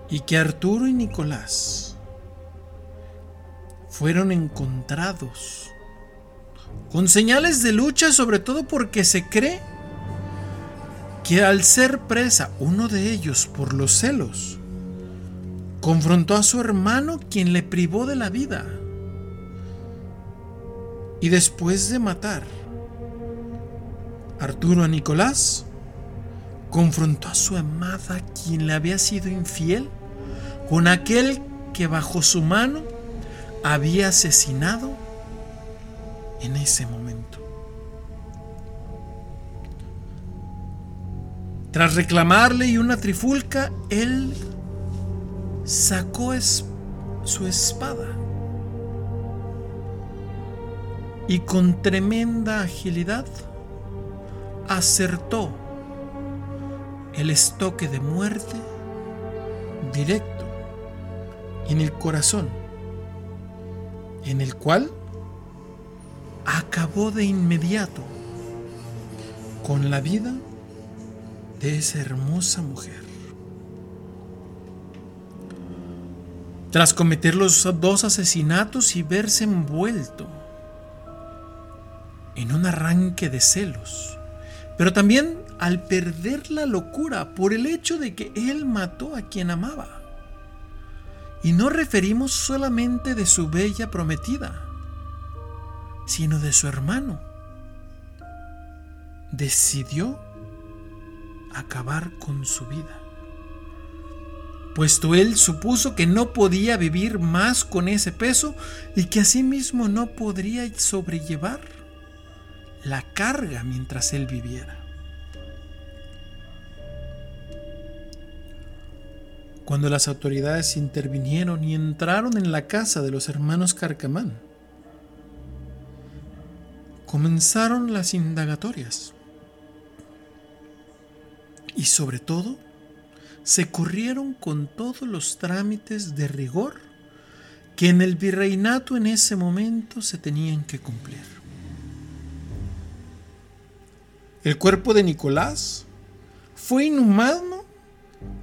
y que Arturo y Nicolás fueron encontrados con señales de lucha, sobre todo porque se cree que al ser presa uno de ellos por los celos, confrontó a su hermano quien le privó de la vida. Y después de matar Arturo a Nicolás, confrontó a su amada quien le había sido infiel con aquel que bajo su mano había asesinado en ese momento. Tras reclamarle y una trifulca, él sacó su espada y con tremenda agilidad acertó el estoque de muerte directo en el corazón, en el cual acabó de inmediato con la vida de esa hermosa mujer. Tras cometer los dos asesinatos y verse envuelto en un arranque de celos, pero también al perder la locura por el hecho de que él mató a quien amaba. Y no referimos solamente de su bella prometida, sino de su hermano. Decidió acabar con su vida, puesto él supuso que no podía vivir más con ese peso y que asimismo no podría sobrellevar la carga mientras él viviera. Cuando las autoridades intervinieron y entraron en la casa de los hermanos Carcamán, comenzaron las indagatorias y sobre todo se corrieron con todos los trámites de rigor que en el virreinato en ese momento se tenían que cumplir. El cuerpo de Nicolás fue inhumado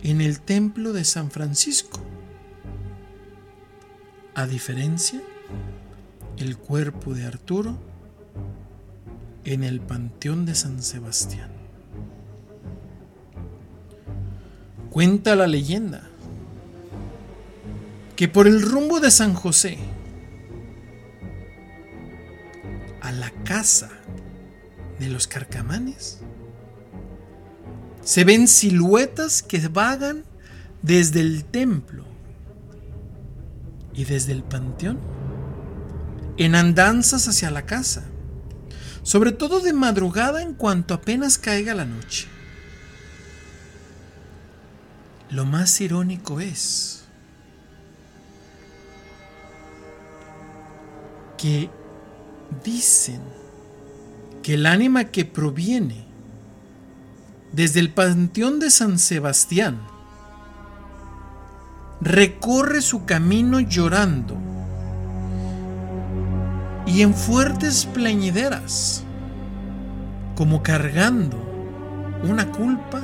en el templo de San Francisco. A diferencia, el cuerpo de Arturo en el Panteón de San Sebastián. Cuenta la leyenda que por el rumbo de San José a la casa de los carcamanes se ven siluetas que vagan desde el templo y desde el panteón en andanzas hacia la casa, sobre todo de madrugada en cuanto apenas caiga la noche. Lo más irónico es que dicen que el ánima que proviene desde el Panteón de San Sebastián recorre su camino llorando y en fuertes plañideras, como cargando una culpa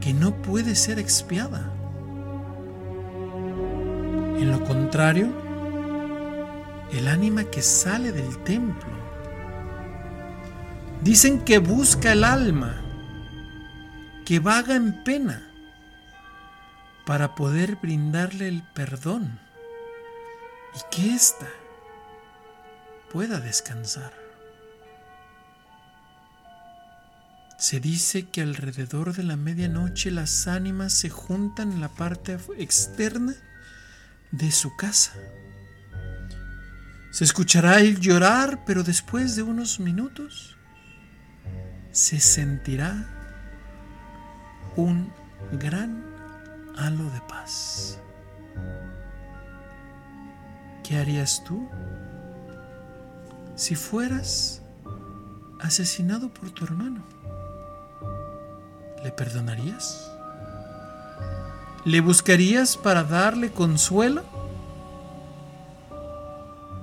que no puede ser expiada. En lo contrario, el ánima que sale del templo, dicen que busca el alma, que vaga en pena, para poder brindarle el perdón y que ésta pueda descansar. Se dice que alrededor de la medianoche las ánimas se juntan en la parte externa de su casa. Se escuchará el llorar, pero después de unos minutos se sentirá un gran halo de paz. ¿Qué harías tú si fueras asesinado por tu hermano? ¿Le perdonarías? ¿Le buscarías para darle consuelo?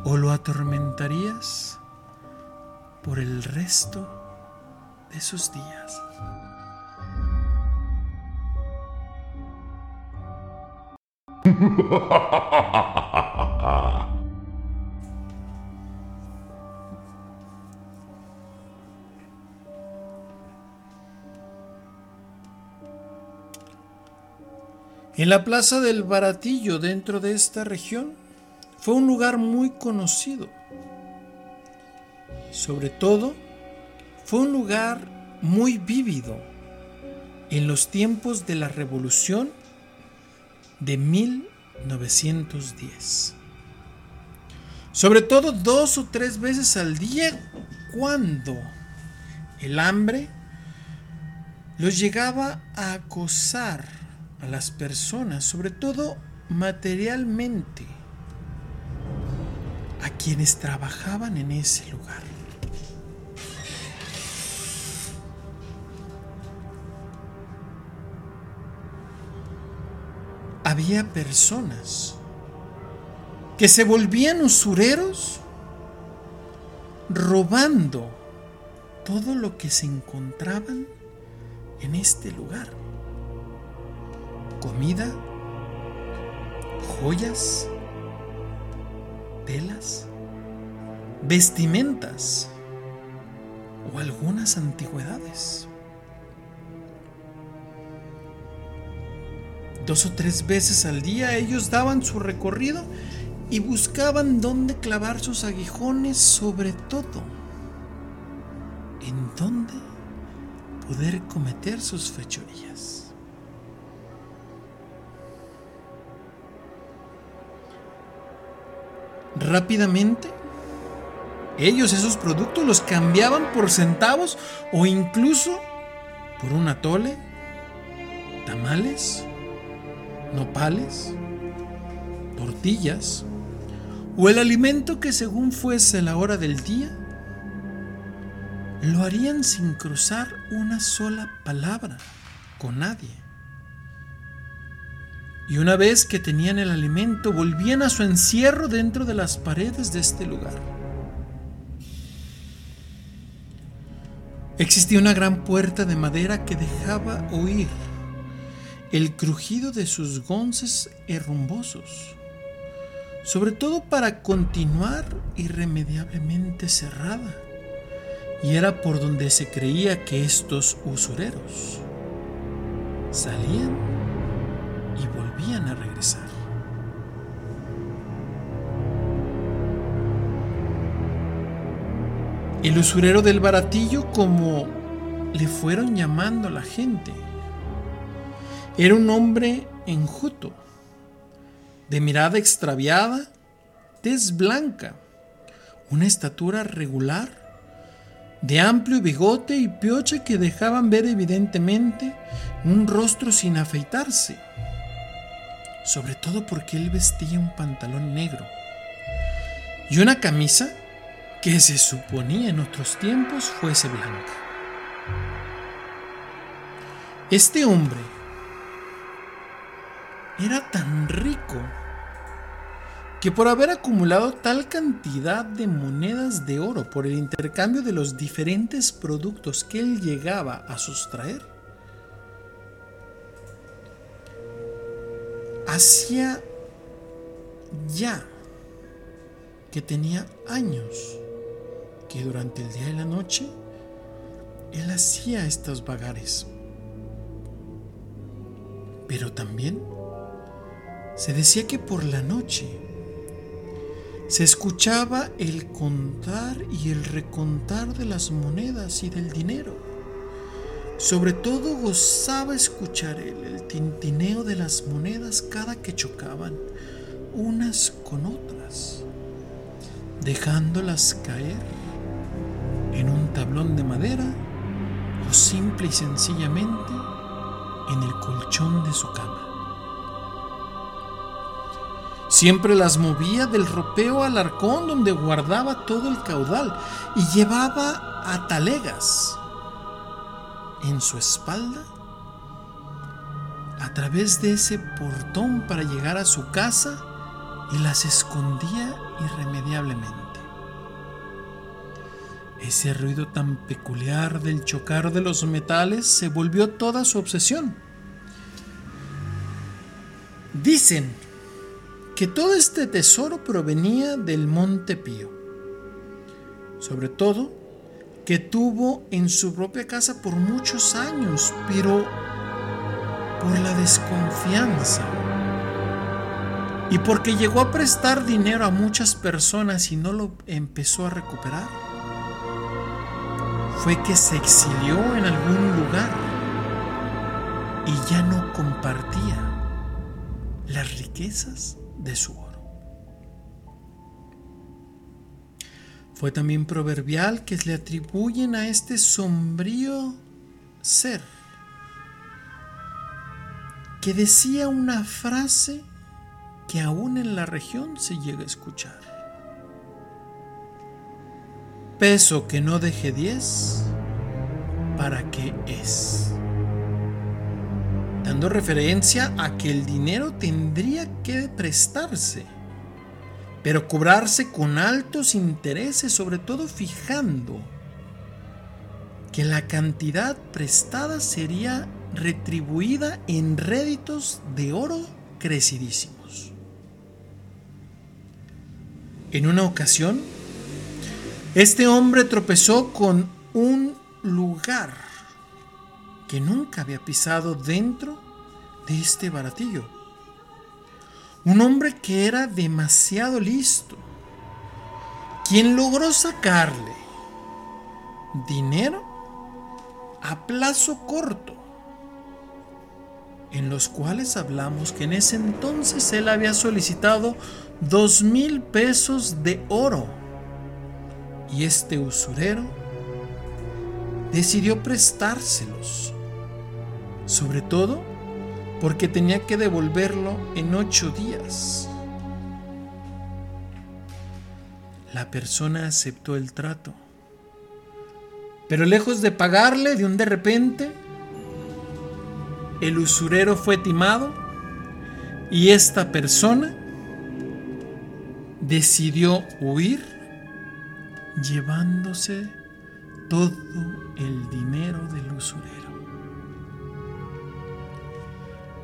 ¿O lo atormentarías por el resto sus días? En la plaza del Baratillo, dentro de esta región, fue un lugar muy conocido. Sobre todo, fue un lugar muy vívido en los tiempos de la Revolución de 1910. Sobre todo dos o tres veces al día cuando el hambre los llegaba a acosar a las personas, sobre todo materialmente, a quienes trabajaban en ese lugar. Había personas que se volvían usureros robando todo lo que se encontraban en este lugar. Comida, joyas, telas, vestimentas, o algunas antigüedades. Dos o tres veces al día ellos daban su recorrido y buscaban dónde clavar sus aguijones, sobre todo en dónde poder cometer sus fechorías. Rápidamente, ellos esos productos los cambiaban por centavos o incluso por un atole, tamales, nopales, tortillas o el alimento que según fuese la hora del día, lo harían sin cruzar una sola palabra con nadie. Y una vez que tenían el alimento, volvían a su encierro dentro de las paredes de este lugar. Existía una gran puerta de madera que dejaba oír el crujido de sus gonces herrumbosos, sobre todo para continuar irremediablemente cerrada, y era por donde se creía que estos usureros salían y volvían a regresar. El usurero del baratillo, como le fueron llamando la gente, era un hombre enjuto, de mirada extraviada, tez blanca, una estatura regular, de amplio bigote y pioche que dejaban ver evidentemente un rostro sin afeitarse, sobre todo porque él vestía un pantalón negro y una camisa que se suponía en otros tiempos fuese blanca. Este hombre era tan rico que por haber acumulado tal cantidad de monedas de oro por el intercambio de los diferentes productos que él llegaba a sustraer, hacía ya que tenía años que durante el día y la noche él hacía estos vagares. Pero también se decía que por la noche se escuchaba el contar y el recontar de las monedas y del dinero. Sobre todo gozaba escuchar él el tintineo de las monedas cada que chocaban unas con otras, dejándolas caer en un tablón de madera o simple y sencillamente en el colchón de su cama. Siempre las movía del ropeo al arcón donde guardaba todo el caudal y llevaba a talegas en su espalda a través de ese portón para llegar a su casa y las escondía irremediablemente. Ese ruido tan peculiar del chocar de los metales se volvió toda su obsesión. Dicen que todo este tesoro provenía del Monte Pío. Sobre todo, que tuvo en su propia casa por muchos años, pero por la desconfianza y porque llegó a prestar dinero a muchas personas y no lo empezó a recuperar fue que se exilió en algún lugar y ya no compartía las riquezas de su oro. Fue también proverbial que le atribuyen a este sombrío ser que decía una frase que aún en la región se llega a escuchar peso que no deje diez, ¿para qué es? Dando referencia a que el dinero tendría que prestarse, pero cobrarse con altos intereses, sobre todo fijando que la cantidad prestada sería retribuida en réditos de oro crecidísimos. En una ocasión, este hombre tropezó con un lugar que nunca había pisado dentro de este baratillo. Un hombre que era demasiado listo, quien logró sacarle dinero a plazo corto, en los cuales hablamos que en ese entonces él había solicitado dos mil pesos de oro y este usurero decidió prestárselos, sobre todo porque tenía que devolverlo en ocho días. La persona aceptó el trato pero lejos de pagarle de un de repente, el usurero fue timado y esta persona decidió huir llevándose todo el dinero del usurero.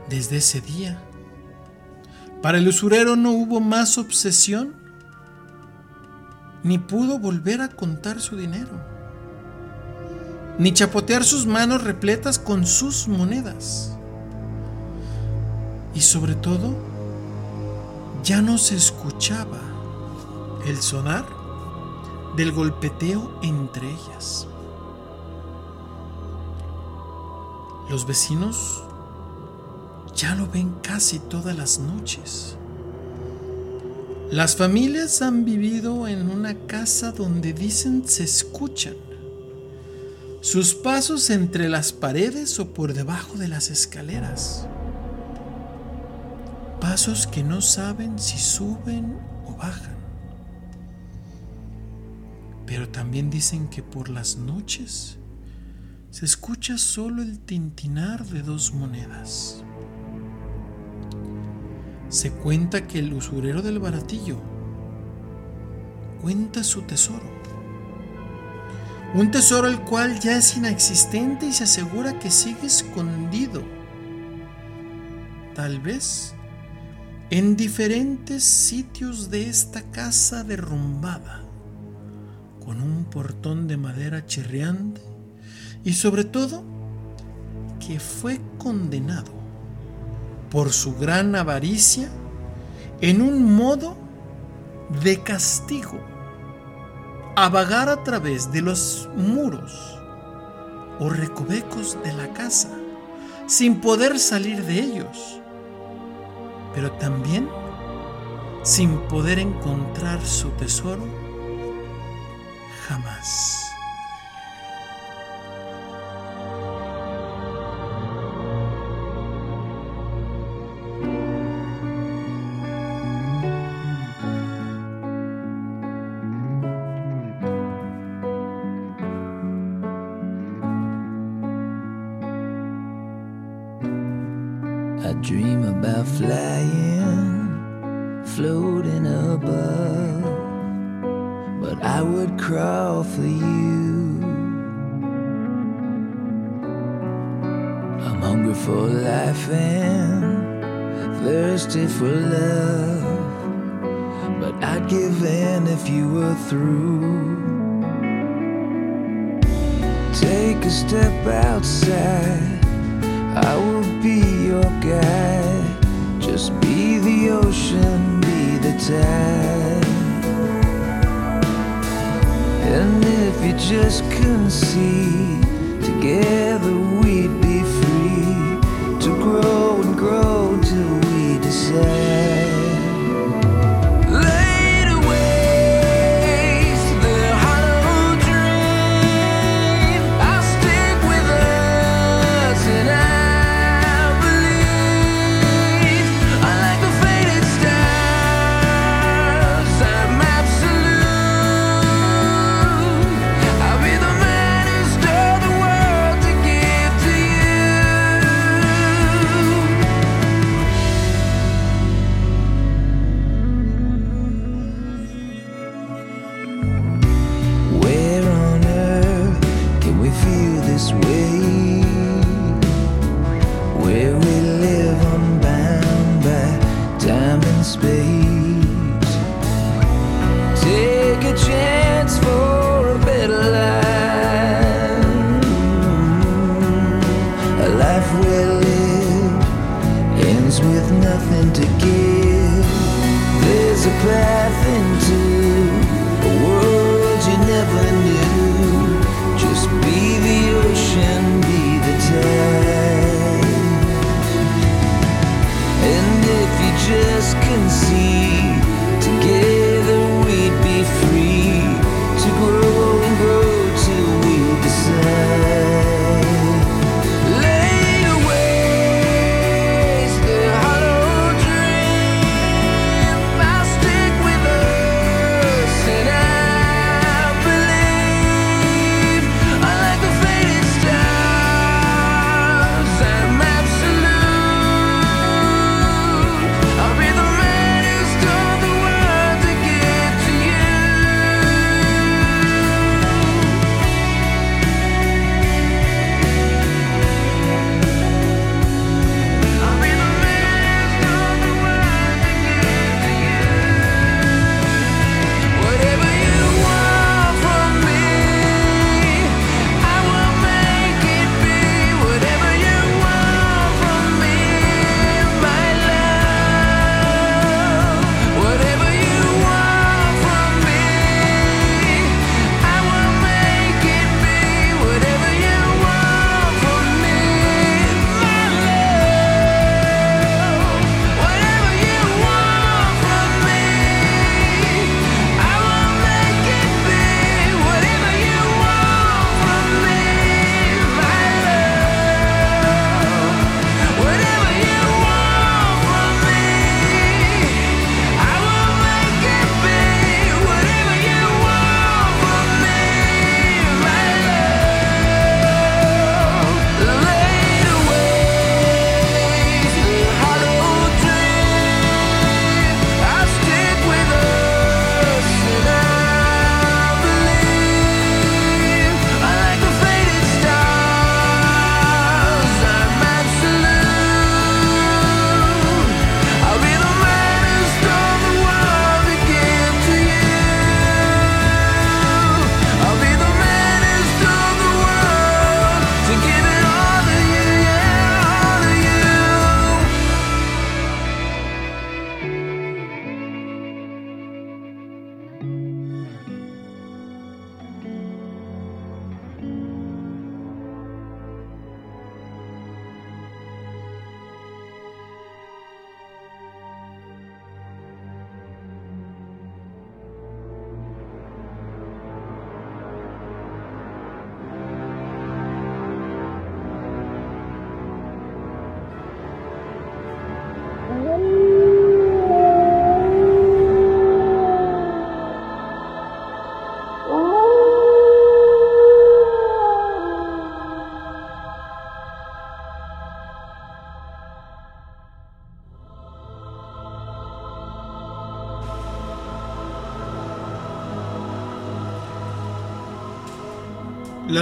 Desde ese día, para el usurero no hubo más obsesión, ni pudo volver a contar su dinero ni chapotear sus manos repletas con sus monedas. Y sobre todo, ya no se escuchaba el sonar del golpeteo entre ellas. Los vecinos ya lo ven casi todas las noches. Las familias han vivido en una casa donde dicen se escuchan sus pasos entre las paredes o por debajo de las escaleras. Pasos que no saben si suben o bajan. Pero también dicen que por las noches se escucha solo el tintinar de dos monedas. Se cuenta que el usurero del baratillo cuenta su tesoro un tesoro el cual ya es inexistente y se asegura que sigue escondido. Tal vez en diferentes sitios de esta casa derrumbada, con un portón de madera chirriante y sobre todo que fue condenado por su gran avaricia en un modo de castigo a vagar a través de los muros o recovecos de la casa sin poder salir de ellos, pero también sin poder encontrar su tesoro jamás.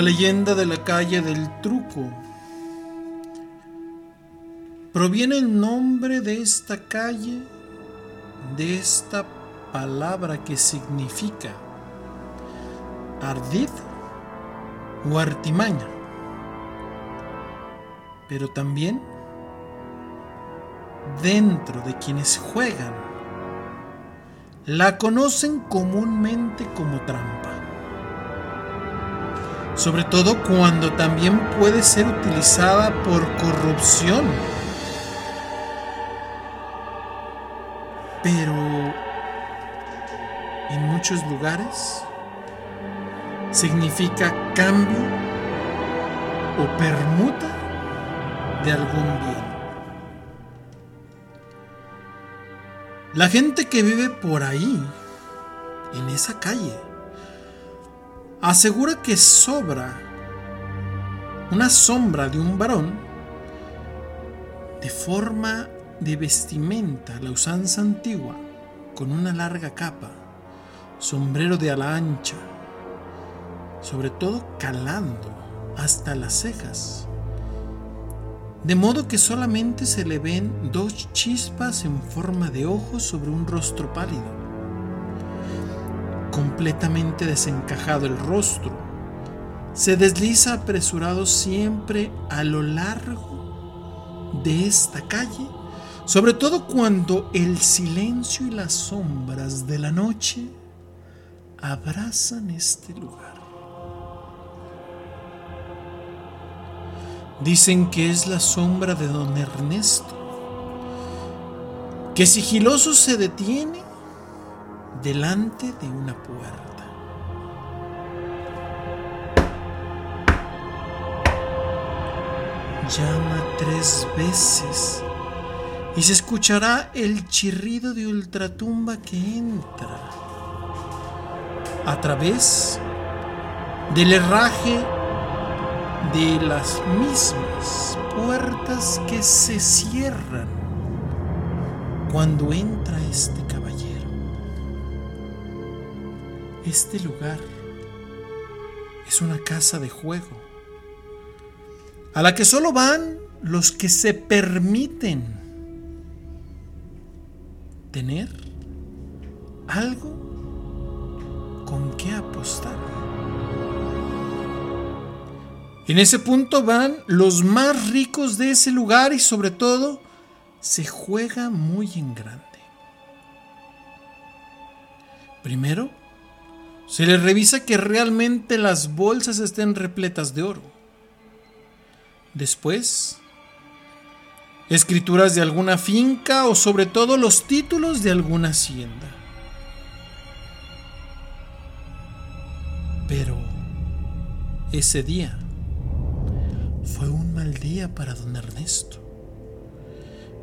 Leyenda de la calle del truco. Proviene el nombre de esta calle de esta palabra que significa ardid o artimaña. Pero también dentro de quienes juegan la conocen comúnmente como trampa. Sobre todo cuando también puede ser utilizada por corrupción. Pero en muchos lugares significa cambio o permuta de algún bien. La gente que vive por ahí, en esa calle, asegura que sobra una sombra de un varón de forma de vestimenta, la usanza antigua, con una larga capa, sombrero de ala ancha, sobre todo calando hasta las cejas, de modo que solamente se le ven dos chispas en forma de ojos sobre un rostro pálido, completamente desencajado el rostro, se desliza apresurado siempre a lo largo de esta calle, sobre todo cuando el silencio y las sombras de la noche abrazan este lugar. Dicen que es la sombra de don Ernesto, que sigiloso se detiene delante de una puerta. Llama tres veces y se escuchará el chirrido de ultratumba que entra a través del herraje de las mismas puertas que se cierran cuando entra este caballero. Este lugar es una casa de juego a la que solo van los que se permiten tener algo con qué apostar. En ese punto van los más ricos de ese lugar y sobre todo se juega muy en grande. Primero, se les revisa que realmente las bolsas estén repletas de oro. Después, escrituras de alguna finca o sobre todo los títulos de alguna hacienda. Pero ese día fue un mal día para don Ernesto,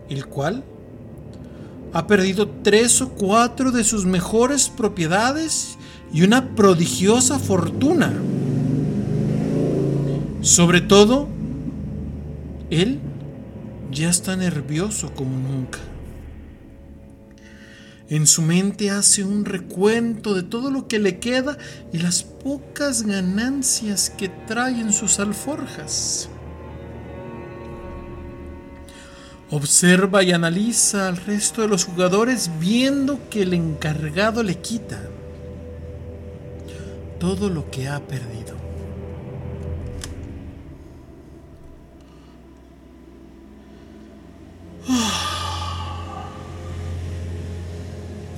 el cual ha perdido tres o cuatro de sus mejores propiedades y una prodigiosa fortuna. Sobre todo, él ya está nervioso como nunca. En su mente hace un recuento de todo lo que le queda y las pocas ganancias que trae en sus alforjas. Observa y analiza al resto de los jugadores viendo que el encargado le quita todo lo que ha perdido.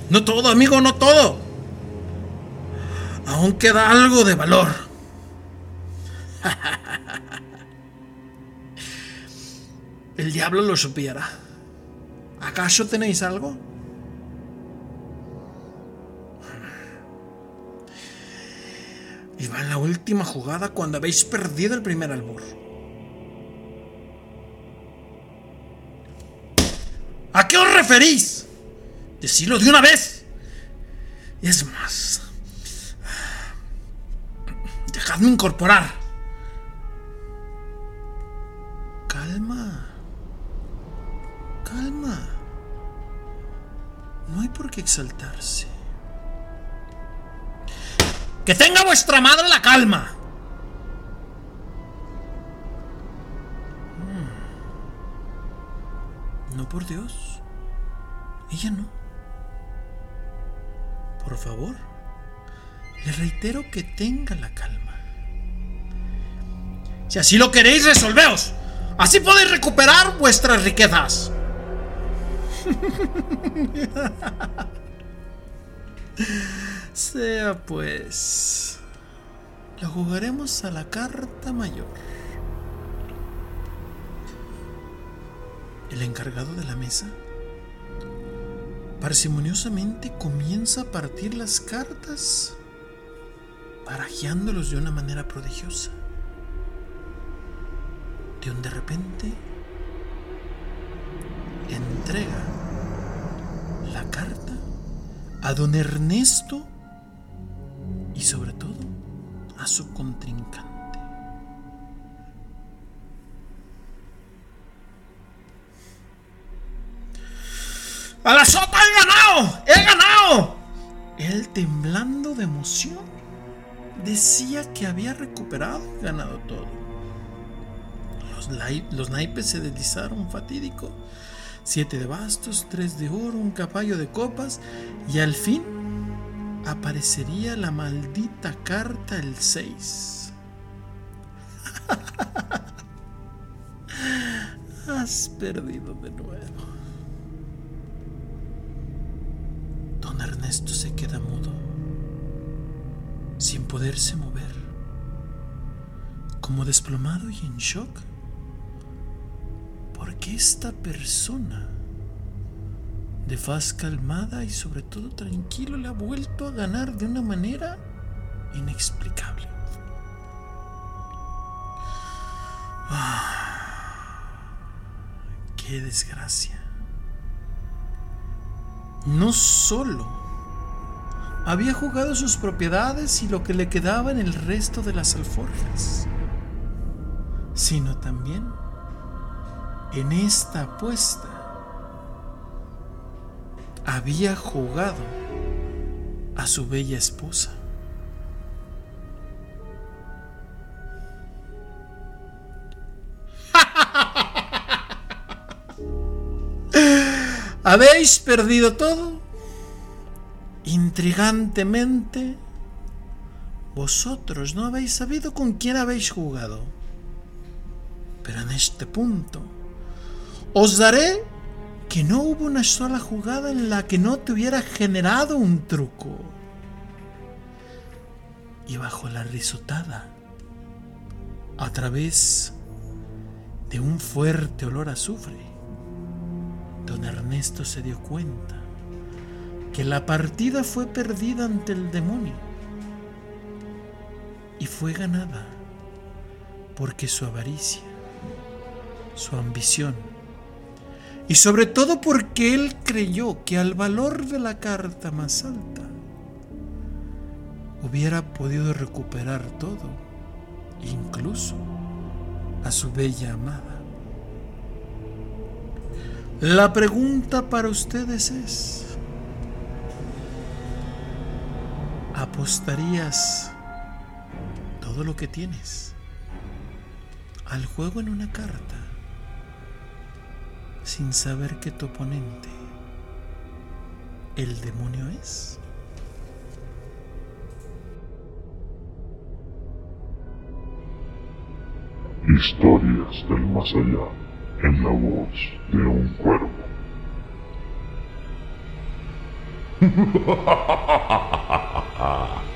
No todo, amigo, no todo. Aún queda algo de valor. El diablo lo supiera. ¿Acaso tenéis algo? Y va en la última jugada cuando habéis perdido el primer albur. ¿A qué os referís? Decidlo de una vez. Es más, dejadme incorporar. Calma. Calma. No hay por qué exaltarse. ¡Que tenga vuestra madre la calma! Mm. No, por Dios. Ella no. Por favor, le reitero que tenga la calma. Si así lo queréis, resolveos. Así podéis recuperar vuestras riquezas. sea pues. Lo jugaremos a la carta mayor. El encargado de la mesa parsimoniosamente comienza a partir las cartas, barajeándolos de una manera prodigiosa. De un de repente entrega la carta a don Ernesto y sobre todo a su contrincante. ¡A la sota he ganado! ¡He ganado! Él temblando de emoción decía que había recuperado y ganado todo. Los, los naipes se deslizaron fatídico. Siete de bastos, tres de oro, un caballo de copas y al fin aparecería la maldita carta el 6. Has perdido de nuevo. Don Ernesto se queda mudo, sin poderse mover, como desplomado y en shock, porque esta persona de faz calmada y sobre todo tranquilo le ha vuelto a ganar de una manera inexplicable. Ah, ¡Qué desgracia! No solo había jugado sus propiedades y lo que le quedaba en el resto de las alforjas, sino también en esta apuesta había jugado a su bella esposa. ¿Habéis perdido todo? Intrigantemente, vosotros no habéis sabido con quién habéis jugado. Pero en este punto, os daré que no hubo una sola jugada en la que no te hubiera generado un truco. Y bajo la risotada, a través de un fuerte olor a azufre, don Ernesto se dio cuenta que la partida fue perdida ante el demonio y fue ganada porque su avaricia, su ambición, y sobre todo porque él creyó que al valor de la carta más alta hubiera podido recuperar todo, incluso a su bella amada. La pregunta para ustedes es, ¿apostarías todo lo que tienes al juego en una carta? Sin saber que tu oponente, el demonio es? Historias del más allá en la voz de un cuervo.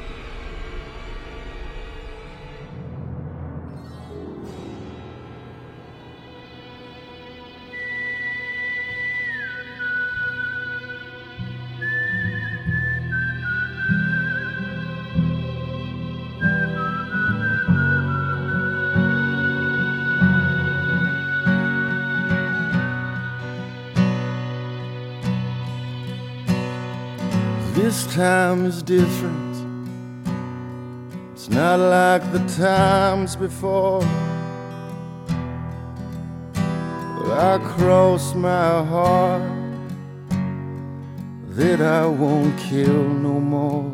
This time is different. It's not like the times before. But I cross my heart that I won't kill no more.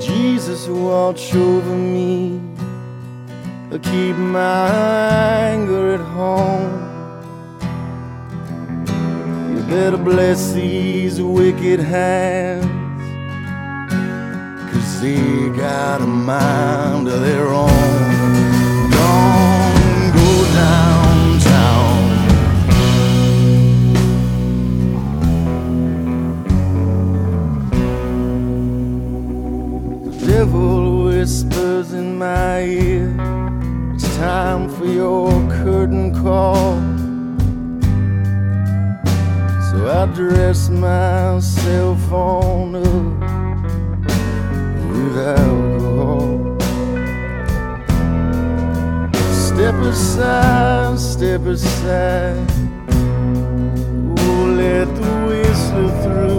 Jesus watch over me keep my anger at home. Better bless these wicked hands, cause they got a mind of their own. Don't go downtown. The devil whispers in my ear. It's time for your curtain call. I dress myself on up with alcohol. Step aside, step aside. Oh, let the whistler through.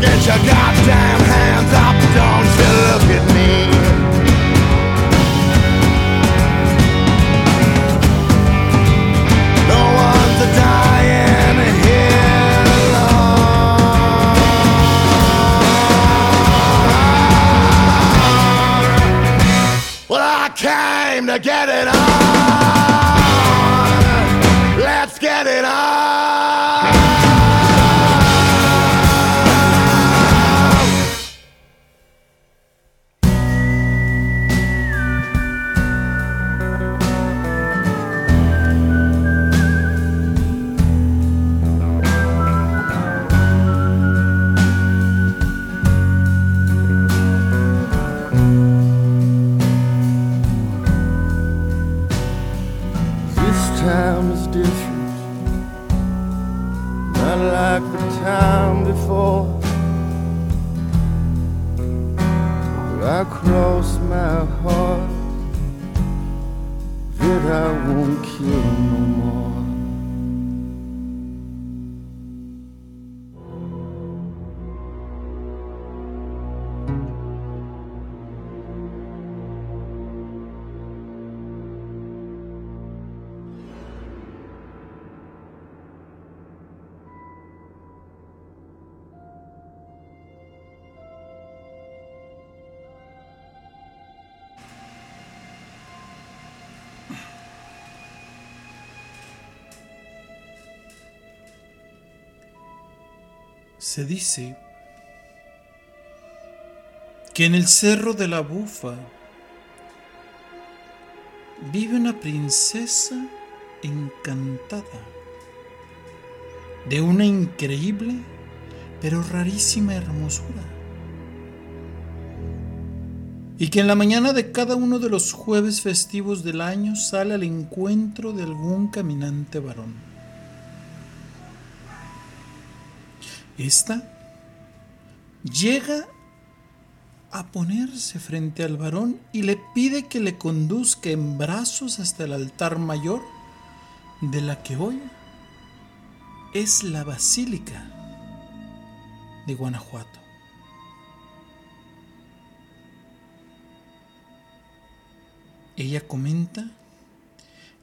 Get your goddamn hands up, don't you look at me. No one's dying here alone. Well, I came to get it on. Se dice que en el cerro de la bufa vive una princesa encantada de una increíble pero rarísima hermosura. Y que en la mañana de cada uno de los jueves festivos del año sale al encuentro de algún caminante varón. Esta llega a ponerse frente al varón y le pide que le conduzca en brazos hasta el altar mayor de la que hoy es la Basílica de Guanajuato. Ella comenta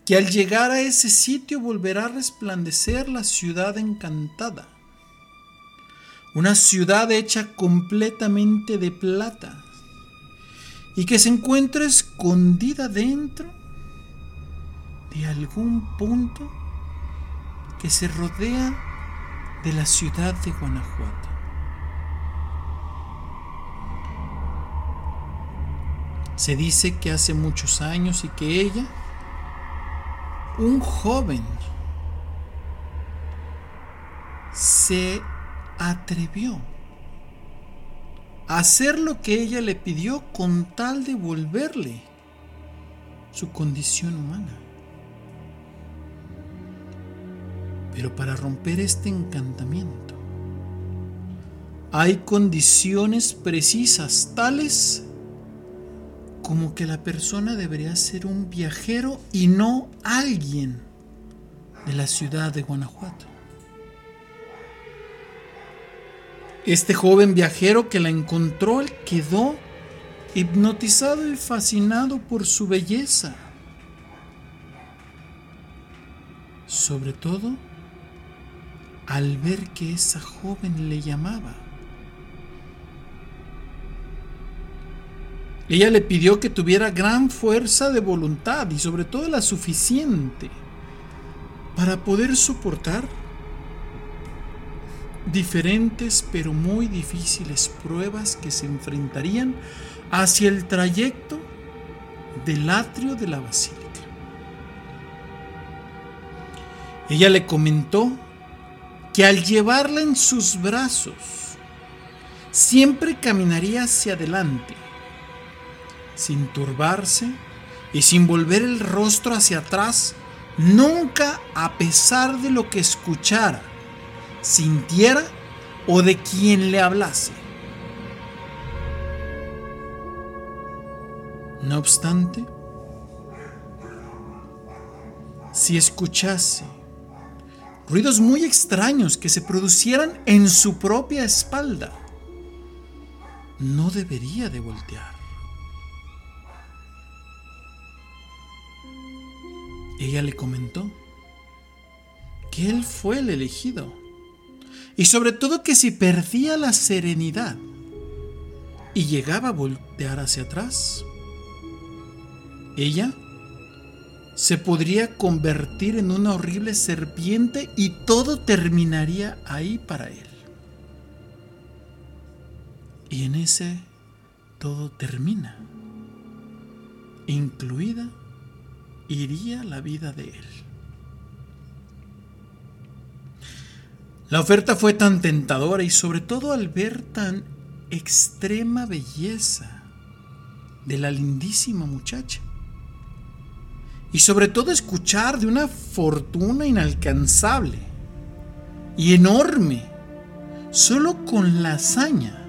que al llegar a ese sitio volverá a resplandecer la ciudad encantada una ciudad hecha completamente de plata y que se encuentra escondida dentro de algún punto que se rodea de la ciudad de Guanajuato. Se dice que hace muchos años y que ella, un joven, se atrevió a hacer lo que ella le pidió con tal de volverle su condición humana. Pero para romper este encantamiento hay condiciones precisas tales como que la persona debería ser un viajero y no alguien de la ciudad de Guanajuato. Este joven viajero que la encontró quedó hipnotizado y fascinado por su belleza. Sobre todo al ver que esa joven le llamaba. Ella le pidió que tuviera gran fuerza de voluntad y sobre todo la suficiente para poder soportar diferentes pero muy difíciles pruebas que se enfrentarían hacia el trayecto del atrio de la basílica. Ella le comentó que al llevarla en sus brazos siempre caminaría hacia adelante sin turbarse y sin volver el rostro hacia atrás, nunca a pesar de lo que escuchara, sintiera o de quien le hablase. No obstante, si escuchase ruidos muy extraños que se producieran en su propia espalda, no debería de voltear. Ella le comentó que él fue el elegido y sobre todo que si perdía la serenidad y llegaba a voltear hacia atrás, ella se podría convertir en una horrible serpiente y todo terminaría ahí para él. Y en ese todo termina, incluida iría la vida de él. La oferta fue tan tentadora y sobre todo al ver tan extrema belleza de la lindísima muchacha. Y sobre todo escuchar de una fortuna inalcanzable y enorme, solo con la hazaña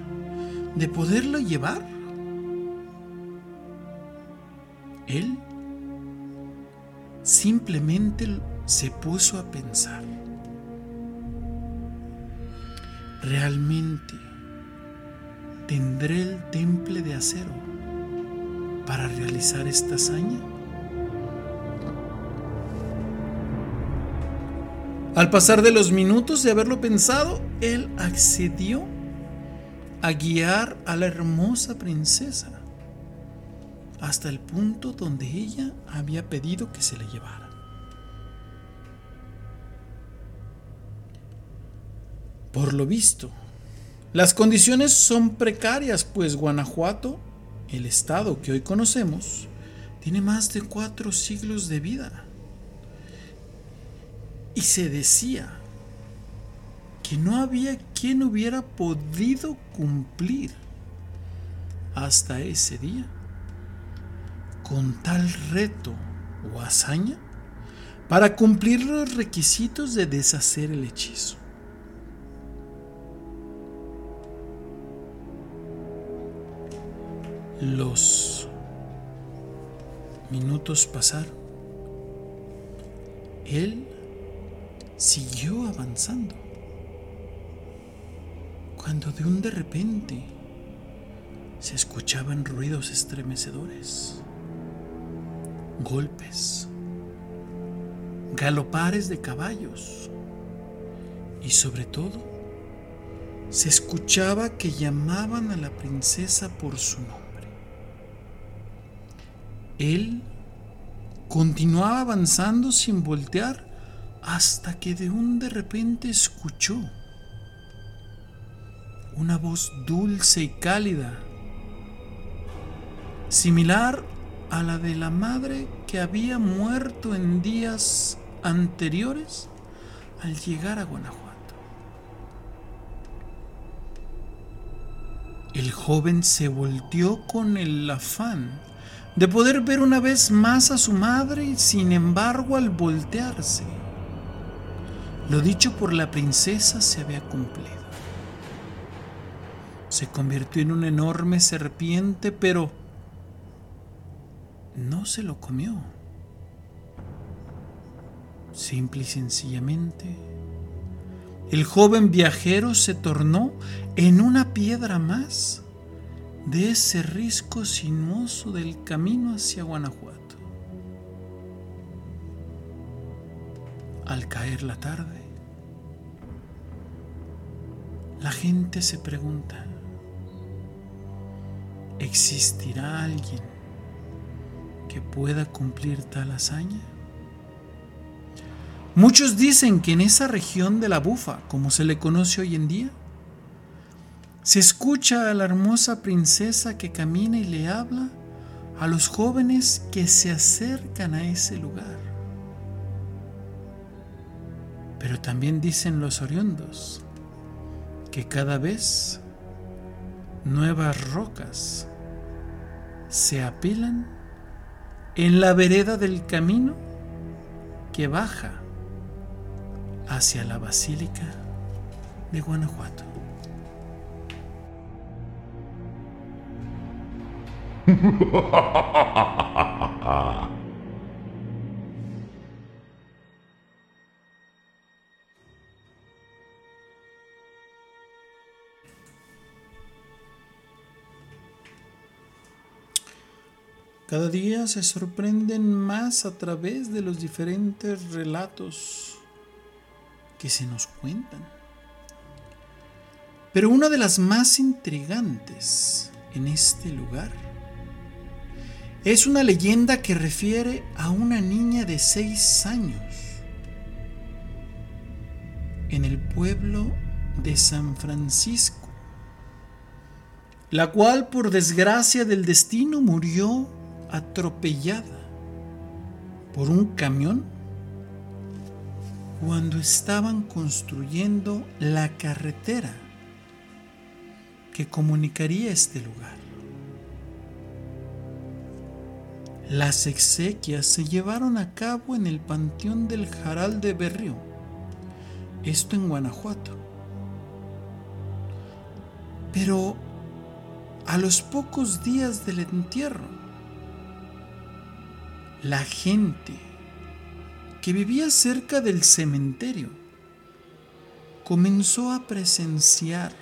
de poderlo llevar. Él simplemente se puso a pensar, ¿realmente tendré el temple de acero para realizar esta hazaña? Al pasar de los minutos de haberlo pensado, él accedió a guiar a la hermosa princesa hasta el punto donde ella había pedido que se le llevara. Por lo visto, las condiciones son precarias, pues Guanajuato, el estado que hoy conocemos, tiene más de cuatro siglos de vida. Y se decía que no había quien hubiera podido cumplir hasta ese día con tal reto o hazaña para cumplir los requisitos de deshacer el hechizo. Los minutos pasaron. Él siguió avanzando. Cuando de un de repente se escuchaban ruidos estremecedores golpes, galopares de caballos y sobre todo se escuchaba que llamaban a la princesa por su nombre. Él continuaba avanzando sin voltear hasta que de un de repente escuchó una voz dulce y cálida, similar a la de la madre que había muerto en días anteriores al llegar a Guanajuato. El joven se volteó con el afán de poder ver una vez más a su madre sin embargo al voltearse, lo dicho por la princesa se había cumplido. Se convirtió en una enorme serpiente, pero no se lo comió. Simple y sencillamente, el joven viajero se tornó en una piedra más de ese risco sinuoso del camino hacia Guanajuato. Al caer la tarde, la gente se pregunta, ¿existirá alguien que pueda cumplir tal hazaña? Muchos dicen que en esa región de la bufa, como se le conoce hoy en día, se escucha a la hermosa princesa que camina y le habla a los jóvenes que se acercan a ese lugar. Pero también dicen los oriundos que cada vez nuevas rocas se apilan en la vereda del camino que baja hacia la Basílica de Guanajuato. Cada día se sorprenden más a través de los diferentes relatos que se nos cuentan. Pero una de las más intrigantes en este lugar es una leyenda que refiere a una niña de seis años en el pueblo de San Francisco, la cual por desgracia del destino murió atropellada por un camión cuando estaban construyendo la carretera que comunicaría este lugar. Las exequias se llevaron a cabo en el Panteón del Jaral de Berrío, esto en Guanajuato. Pero a los pocos días del entierro, la gente que vivía cerca del cementerio comenzó a presenciar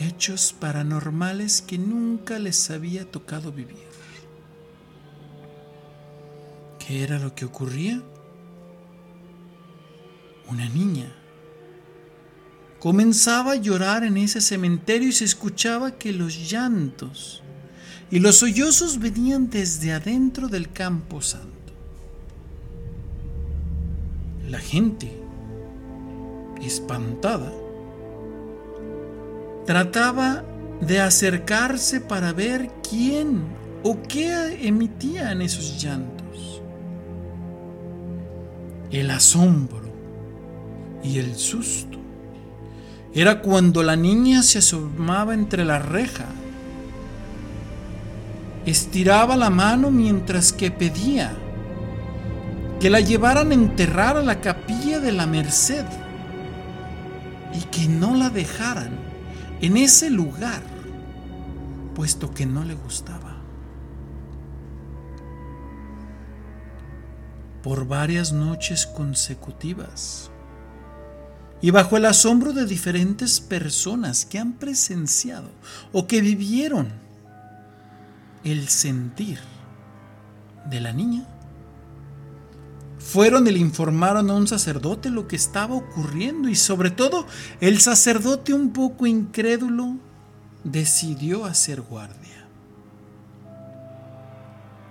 hechos paranormales que nunca les había tocado vivir. ¿Qué era lo que ocurría? Una niña comenzaba a llorar en ese cementerio y se escuchaba que los llantos y los sollozos venían desde adentro del campo santo. La gente, espantada, trataba de acercarse para ver quién o qué emitían esos llantos. El asombro y el susto. Era cuando la niña se asomaba entre la reja. Estiraba la mano mientras que pedía que la llevaran a enterrar a la capilla de la Merced y que no la dejaran en ese lugar, puesto que no le gustaba. Por varias noches consecutivas y bajo el asombro de diferentes personas que han presenciado o que vivieron el sentir de la niña. Fueron y le informaron a un sacerdote lo que estaba ocurriendo y sobre todo el sacerdote un poco incrédulo decidió hacer guardia.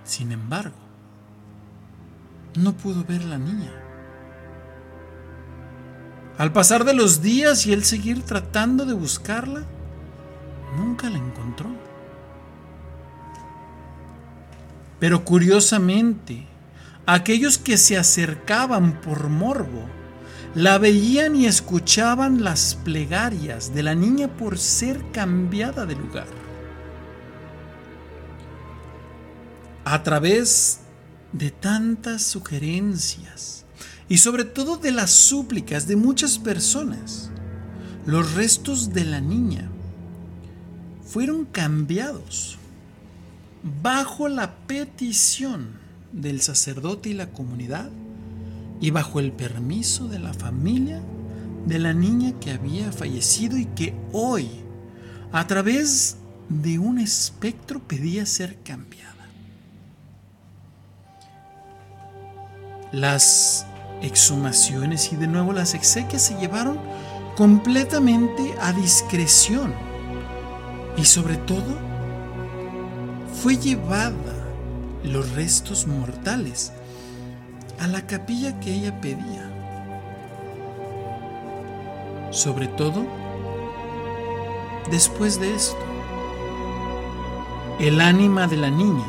Sin embargo, no pudo ver la niña. Al pasar de los días y él seguir tratando de buscarla, nunca la encontró. Pero curiosamente, aquellos que se acercaban por morbo, la veían y escuchaban las plegarias de la niña por ser cambiada de lugar. A través de tantas sugerencias y sobre todo de las súplicas de muchas personas, los restos de la niña fueron cambiados bajo la petición del sacerdote y la comunidad y bajo el permiso de la familia de la niña que había fallecido y que hoy, a través de un espectro, pedía ser cambiada. Las exhumaciones y de nuevo las exequias se llevaron completamente a discreción y sobre todo fue llevada los restos mortales a la capilla que ella pedía. Sobre todo, después de esto, el ánima de la niña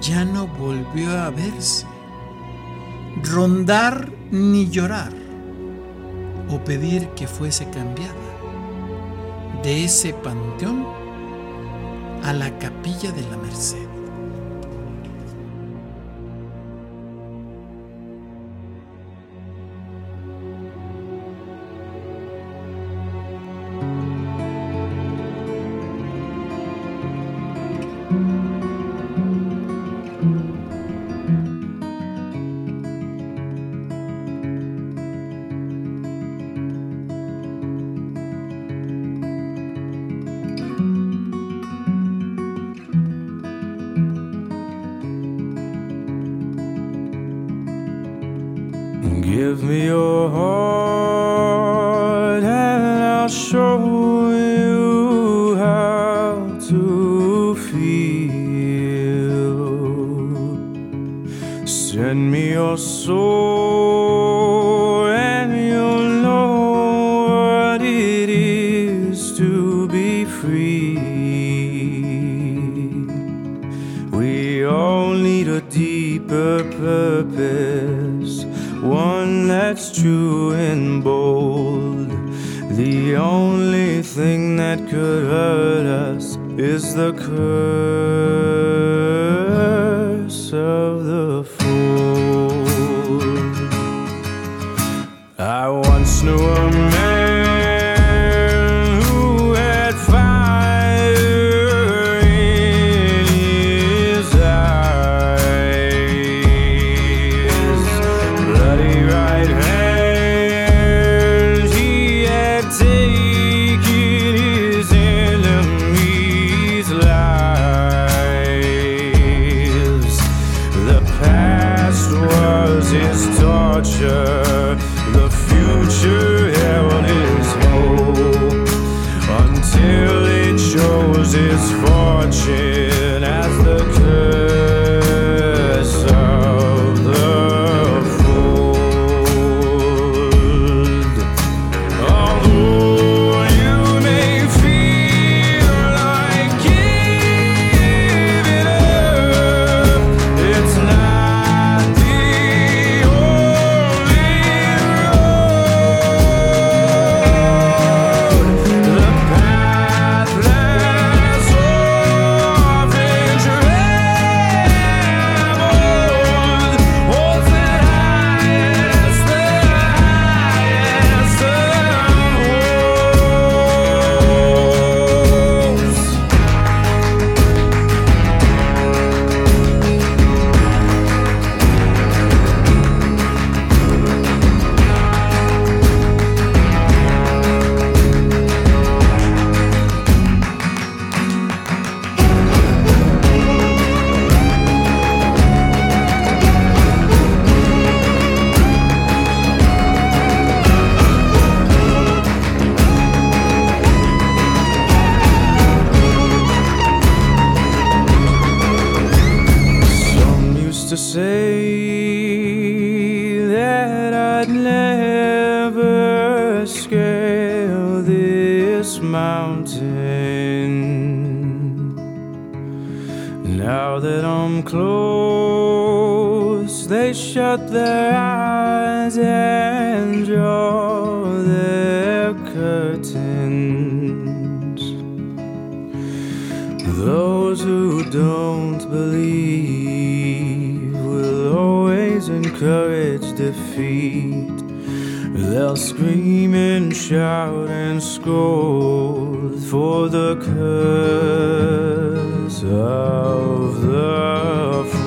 ya no volvió a verse, rondar ni llorar o pedir que fuese cambiada de ese panteón a la capilla de la Merced. This mountain. Now that I'm close, they shut their eyes and draw their curtains. Those who don't believe will always encourage defeat. They'll scream and shout and scold for the curse of the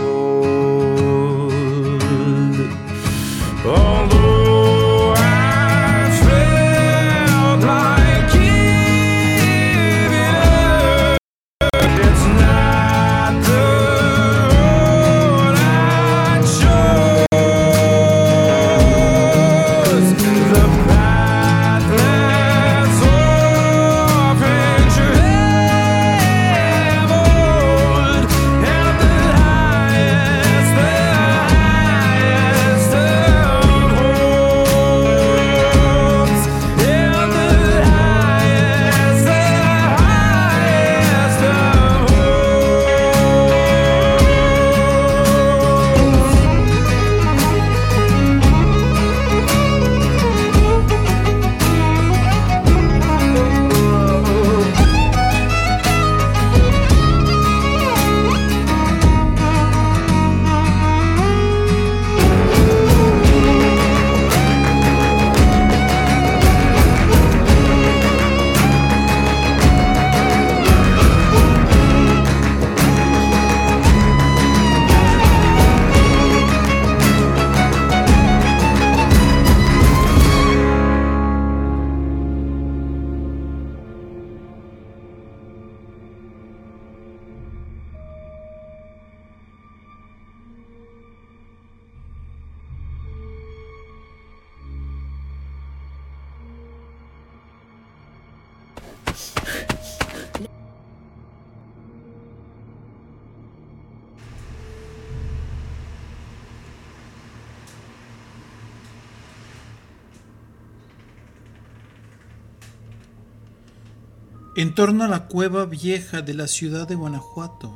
en torno a la cueva vieja de la ciudad de Guanajuato,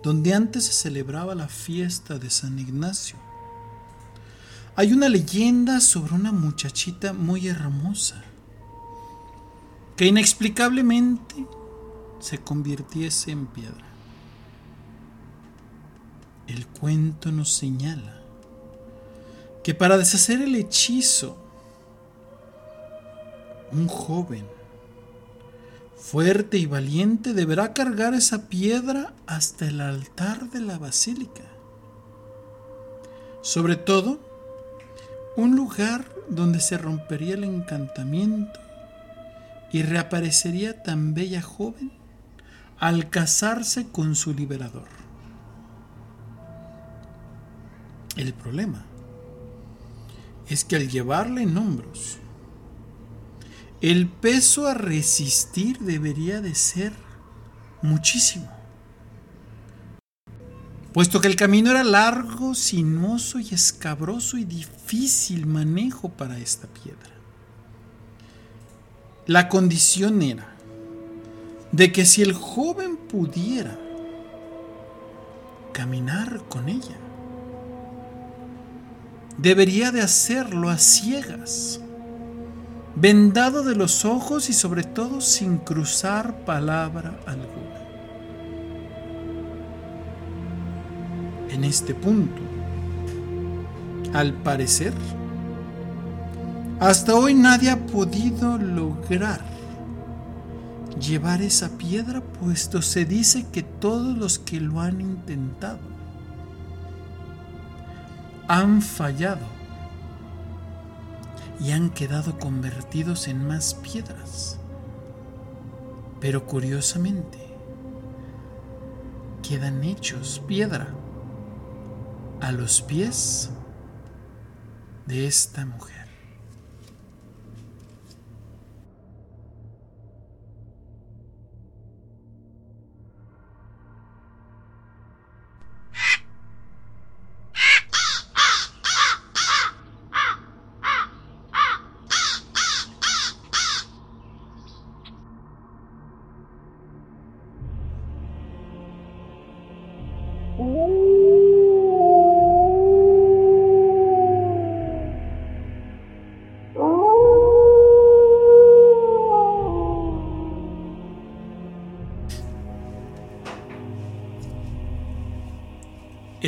donde antes se celebraba la fiesta de San Ignacio. Hay una leyenda sobre una muchachita muy hermosa que inexplicablemente se convirtiese en piedra. El cuento nos señala que para deshacer el hechizo, un joven fuerte y valiente deberá cargar esa piedra hasta el altar de la basílica. Sobre todo, un lugar donde se rompería el encantamiento y reaparecería tan bella joven al casarse con su liberador. El problema es que al llevarla en hombros, el peso a resistir debería de ser muchísimo. Puesto que el camino era largo, sinuoso y escabroso y difícil manejo para esta piedra. La condición era de que si el joven pudiera caminar con ella, debería de hacerlo a ciegas vendado de los ojos y sobre todo sin cruzar palabra alguna. En este punto, al parecer, hasta hoy nadie ha podido lograr llevar esa piedra, puesto se dice que todos los que lo han intentado han fallado y han quedado convertidos en más piedras. Pero curiosamente, quedan hechos piedra a los pies de esta mujer.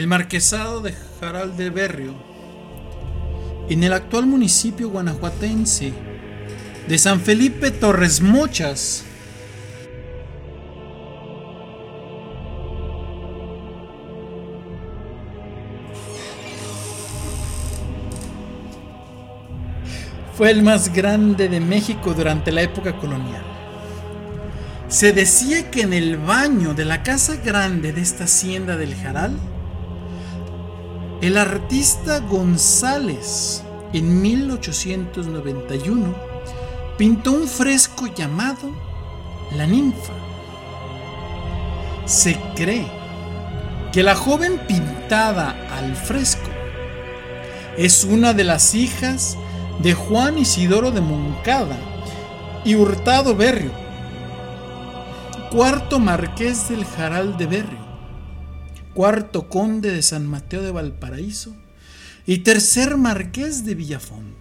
El marquesado de Jaral de Berrio, en el actual municipio guanajuatense de San Felipe Torres Mochas, fue el más grande de México durante la época colonial. Se decía que en el baño de la casa grande de esta hacienda del Jaral, el artista González en 1891 pintó un fresco llamado La ninfa. Se cree que la joven pintada al fresco es una de las hijas de Juan Isidoro de Moncada y Hurtado Berrio, cuarto marqués del Jaral de Berrio cuarto conde de San Mateo de Valparaíso y tercer marqués de Villafón.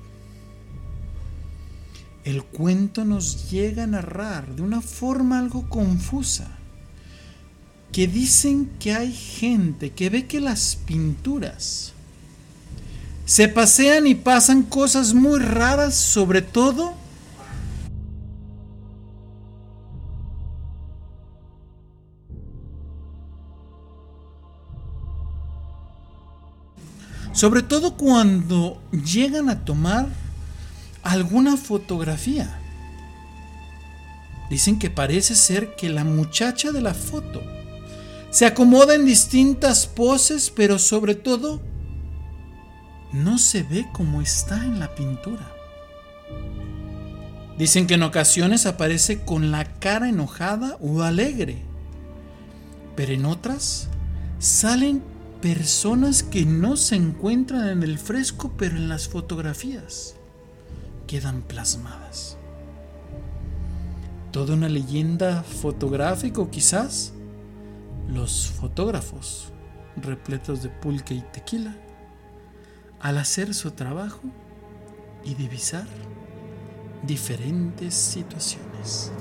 El cuento nos llega a narrar de una forma algo confusa que dicen que hay gente que ve que las pinturas se pasean y pasan cosas muy raras, sobre todo Sobre todo cuando llegan a tomar alguna fotografía. Dicen que parece ser que la muchacha de la foto se acomoda en distintas poses, pero sobre todo no se ve como está en la pintura. Dicen que en ocasiones aparece con la cara enojada o alegre, pero en otras salen personas que no se encuentran en el fresco, pero en las fotografías quedan plasmadas. toda una leyenda fotográfica quizás los fotógrafos repletos de pulque y tequila al hacer su trabajo y divisar diferentes situaciones.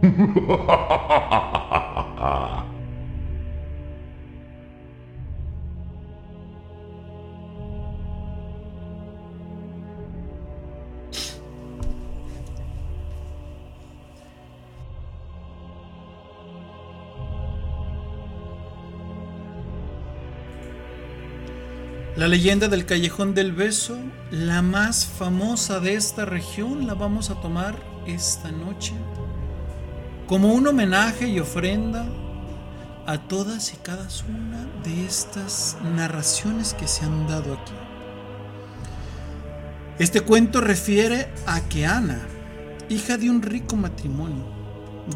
La leyenda del Callejón del Beso, la más famosa de esta región, la vamos a tomar esta noche como un homenaje y ofrenda a todas y cada una de estas narraciones que se han dado aquí. Este cuento refiere a que Ana, hija de un rico matrimonio,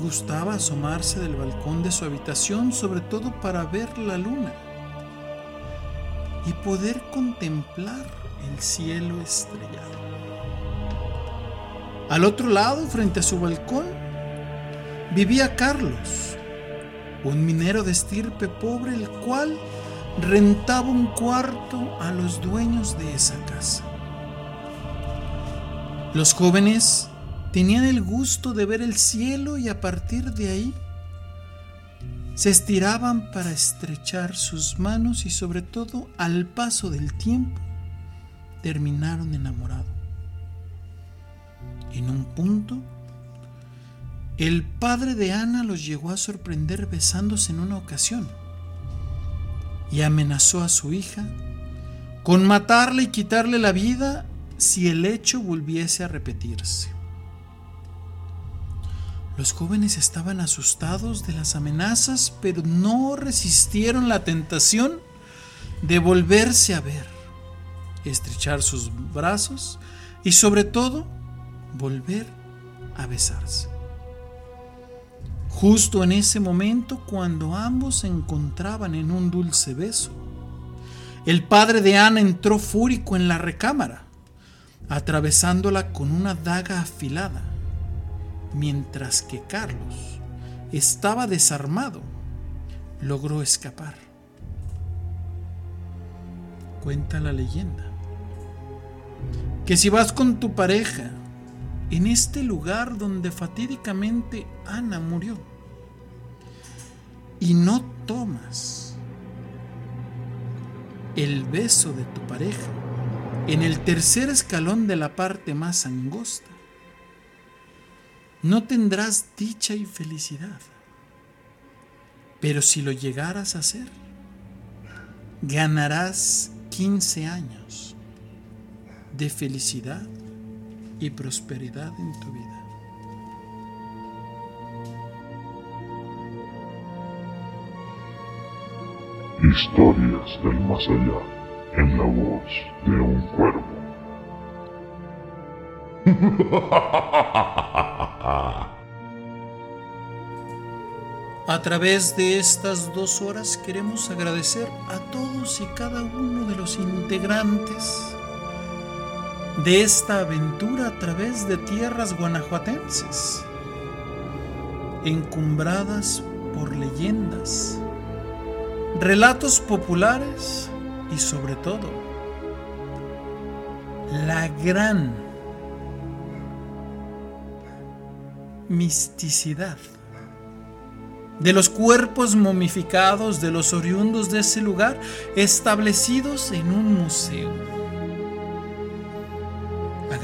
gustaba asomarse del balcón de su habitación sobre todo para ver la luna y poder contemplar el cielo estrellado. Al otro lado, frente a su balcón, vivía Carlos, un minero de estirpe pobre, el cual rentaba un cuarto a los dueños de esa casa. Los jóvenes tenían el gusto de ver el cielo y a partir de ahí se estiraban para estrechar sus manos y sobre todo al paso del tiempo terminaron enamorados. En un punto, el padre de Ana los llegó a sorprender besándose en una ocasión y amenazó a su hija con matarle y quitarle la vida si el hecho volviese a repetirse. Los jóvenes estaban asustados de las amenazas, pero no resistieron la tentación de volverse a ver, estrechar sus brazos y sobre todo volver a besarse. Justo en ese momento, cuando ambos se encontraban en un dulce beso, el padre de Ana entró fúrico en la recámara, atravesándola con una daga afilada mientras que Carlos estaba desarmado, logró escapar. Cuenta la leyenda que si vas con tu pareja en este lugar donde fatídicamente Ana murió y no tomas el beso de tu pareja en el tercer escalón de la parte más angosta, no tendrás dicha y felicidad. Pero si lo llegaras a hacer, ganarás 15 años de felicidad y prosperidad en tu vida. Historias del más allá en la voz de un cuervo. A través de estas dos horas queremos agradecer a todos y cada uno de los integrantes de esta aventura a través de tierras guanajuatenses, encumbradas por leyendas, relatos populares y sobre todo la gran misticidad de los cuerpos momificados de los oriundos de ese lugar establecidos en un museo.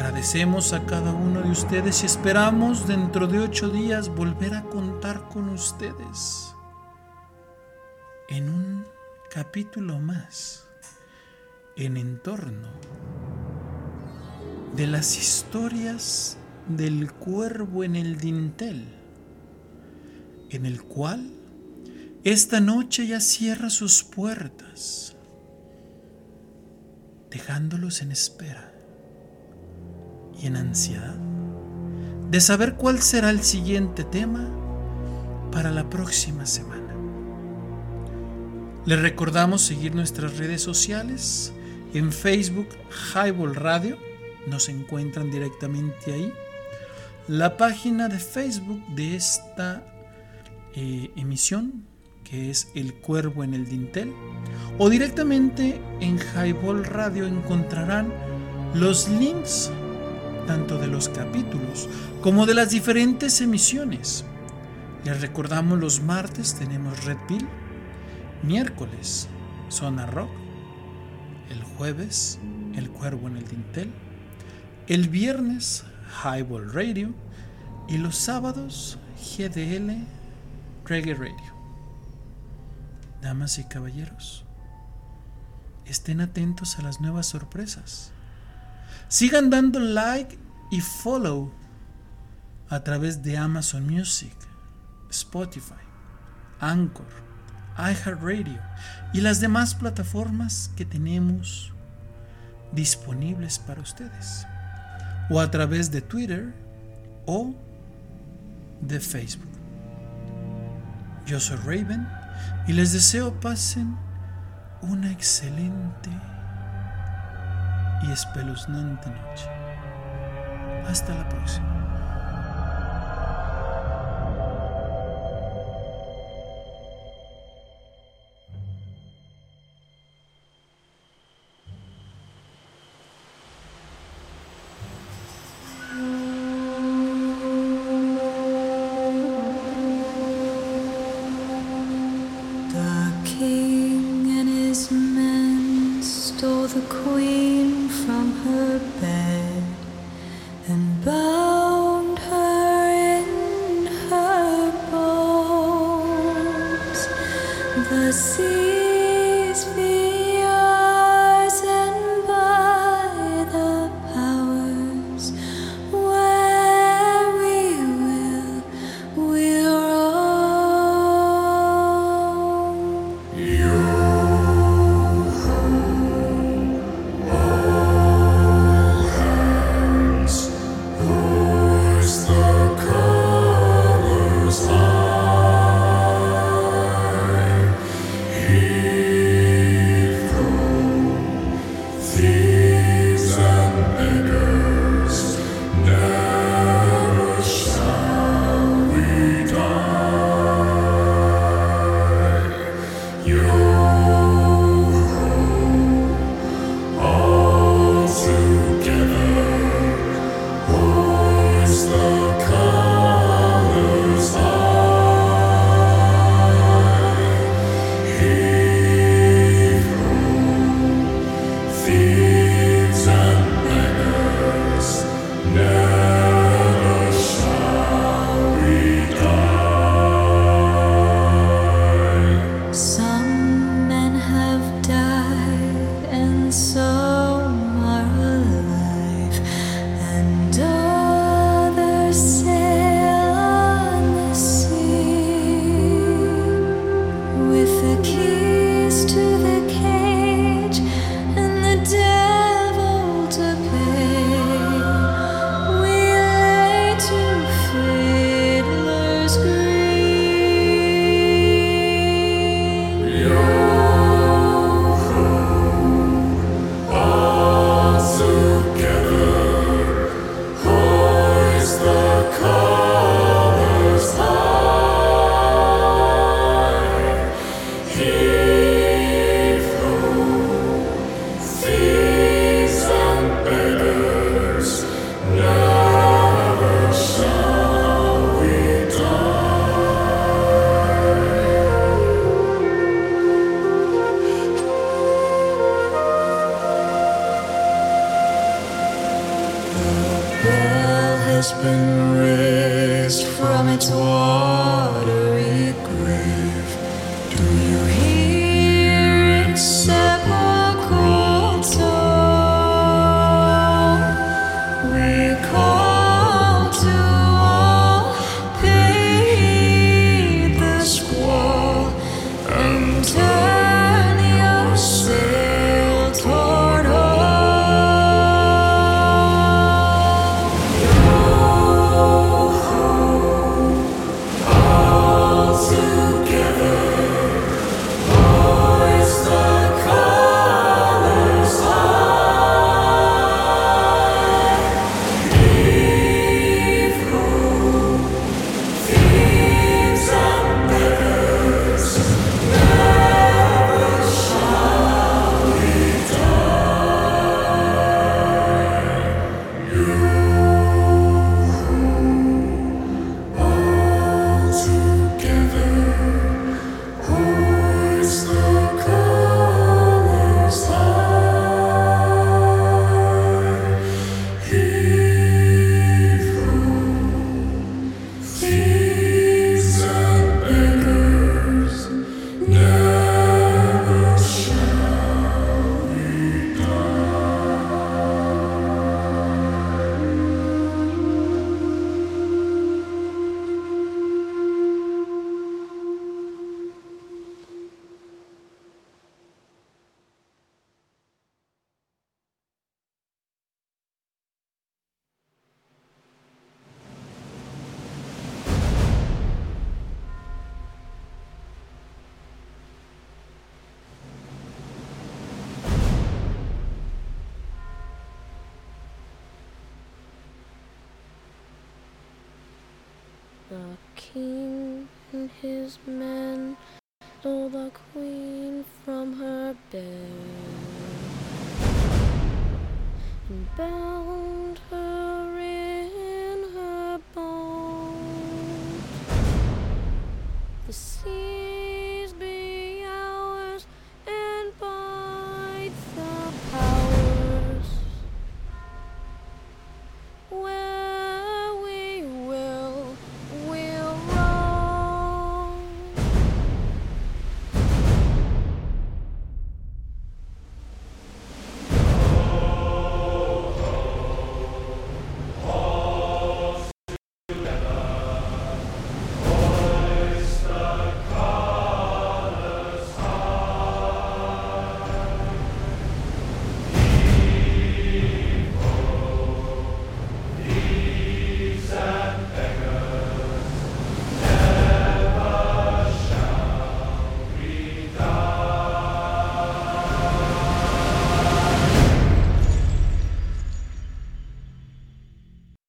Agradecemos a cada uno de ustedes y esperamos dentro de ocho días volver a contar con ustedes en un capítulo más en entorno de las historias del cuervo en el dintel, en el cual esta noche ya cierra sus puertas, dejándolos en espera y en ansiedad de saber cuál será el siguiente tema para la próxima semana. Les recordamos seguir nuestras redes sociales en Facebook Highball Radio nos encuentran directamente ahí. La página de Facebook de esta eh, emisión, que es El Cuervo en el Dintel, o directamente en Highball Radio encontrarán los links tanto de los capítulos como de las diferentes emisiones. Les recordamos los martes tenemos Red Pill, miércoles Zona Rock, el jueves El Cuervo en el Dintel, el viernes Highball Radio y los sábados GDL Reggae Radio. Damas y caballeros, estén atentos a las nuevas sorpresas. Sigan dando like y follow a través de Amazon Music, Spotify, Anchor, iHeartRadio y las demás plataformas que tenemos disponibles para ustedes. O a través de Twitter o de Facebook. Yo soy Raven y les deseo pasen una excelente y espeluznante noche. Hasta la próxima.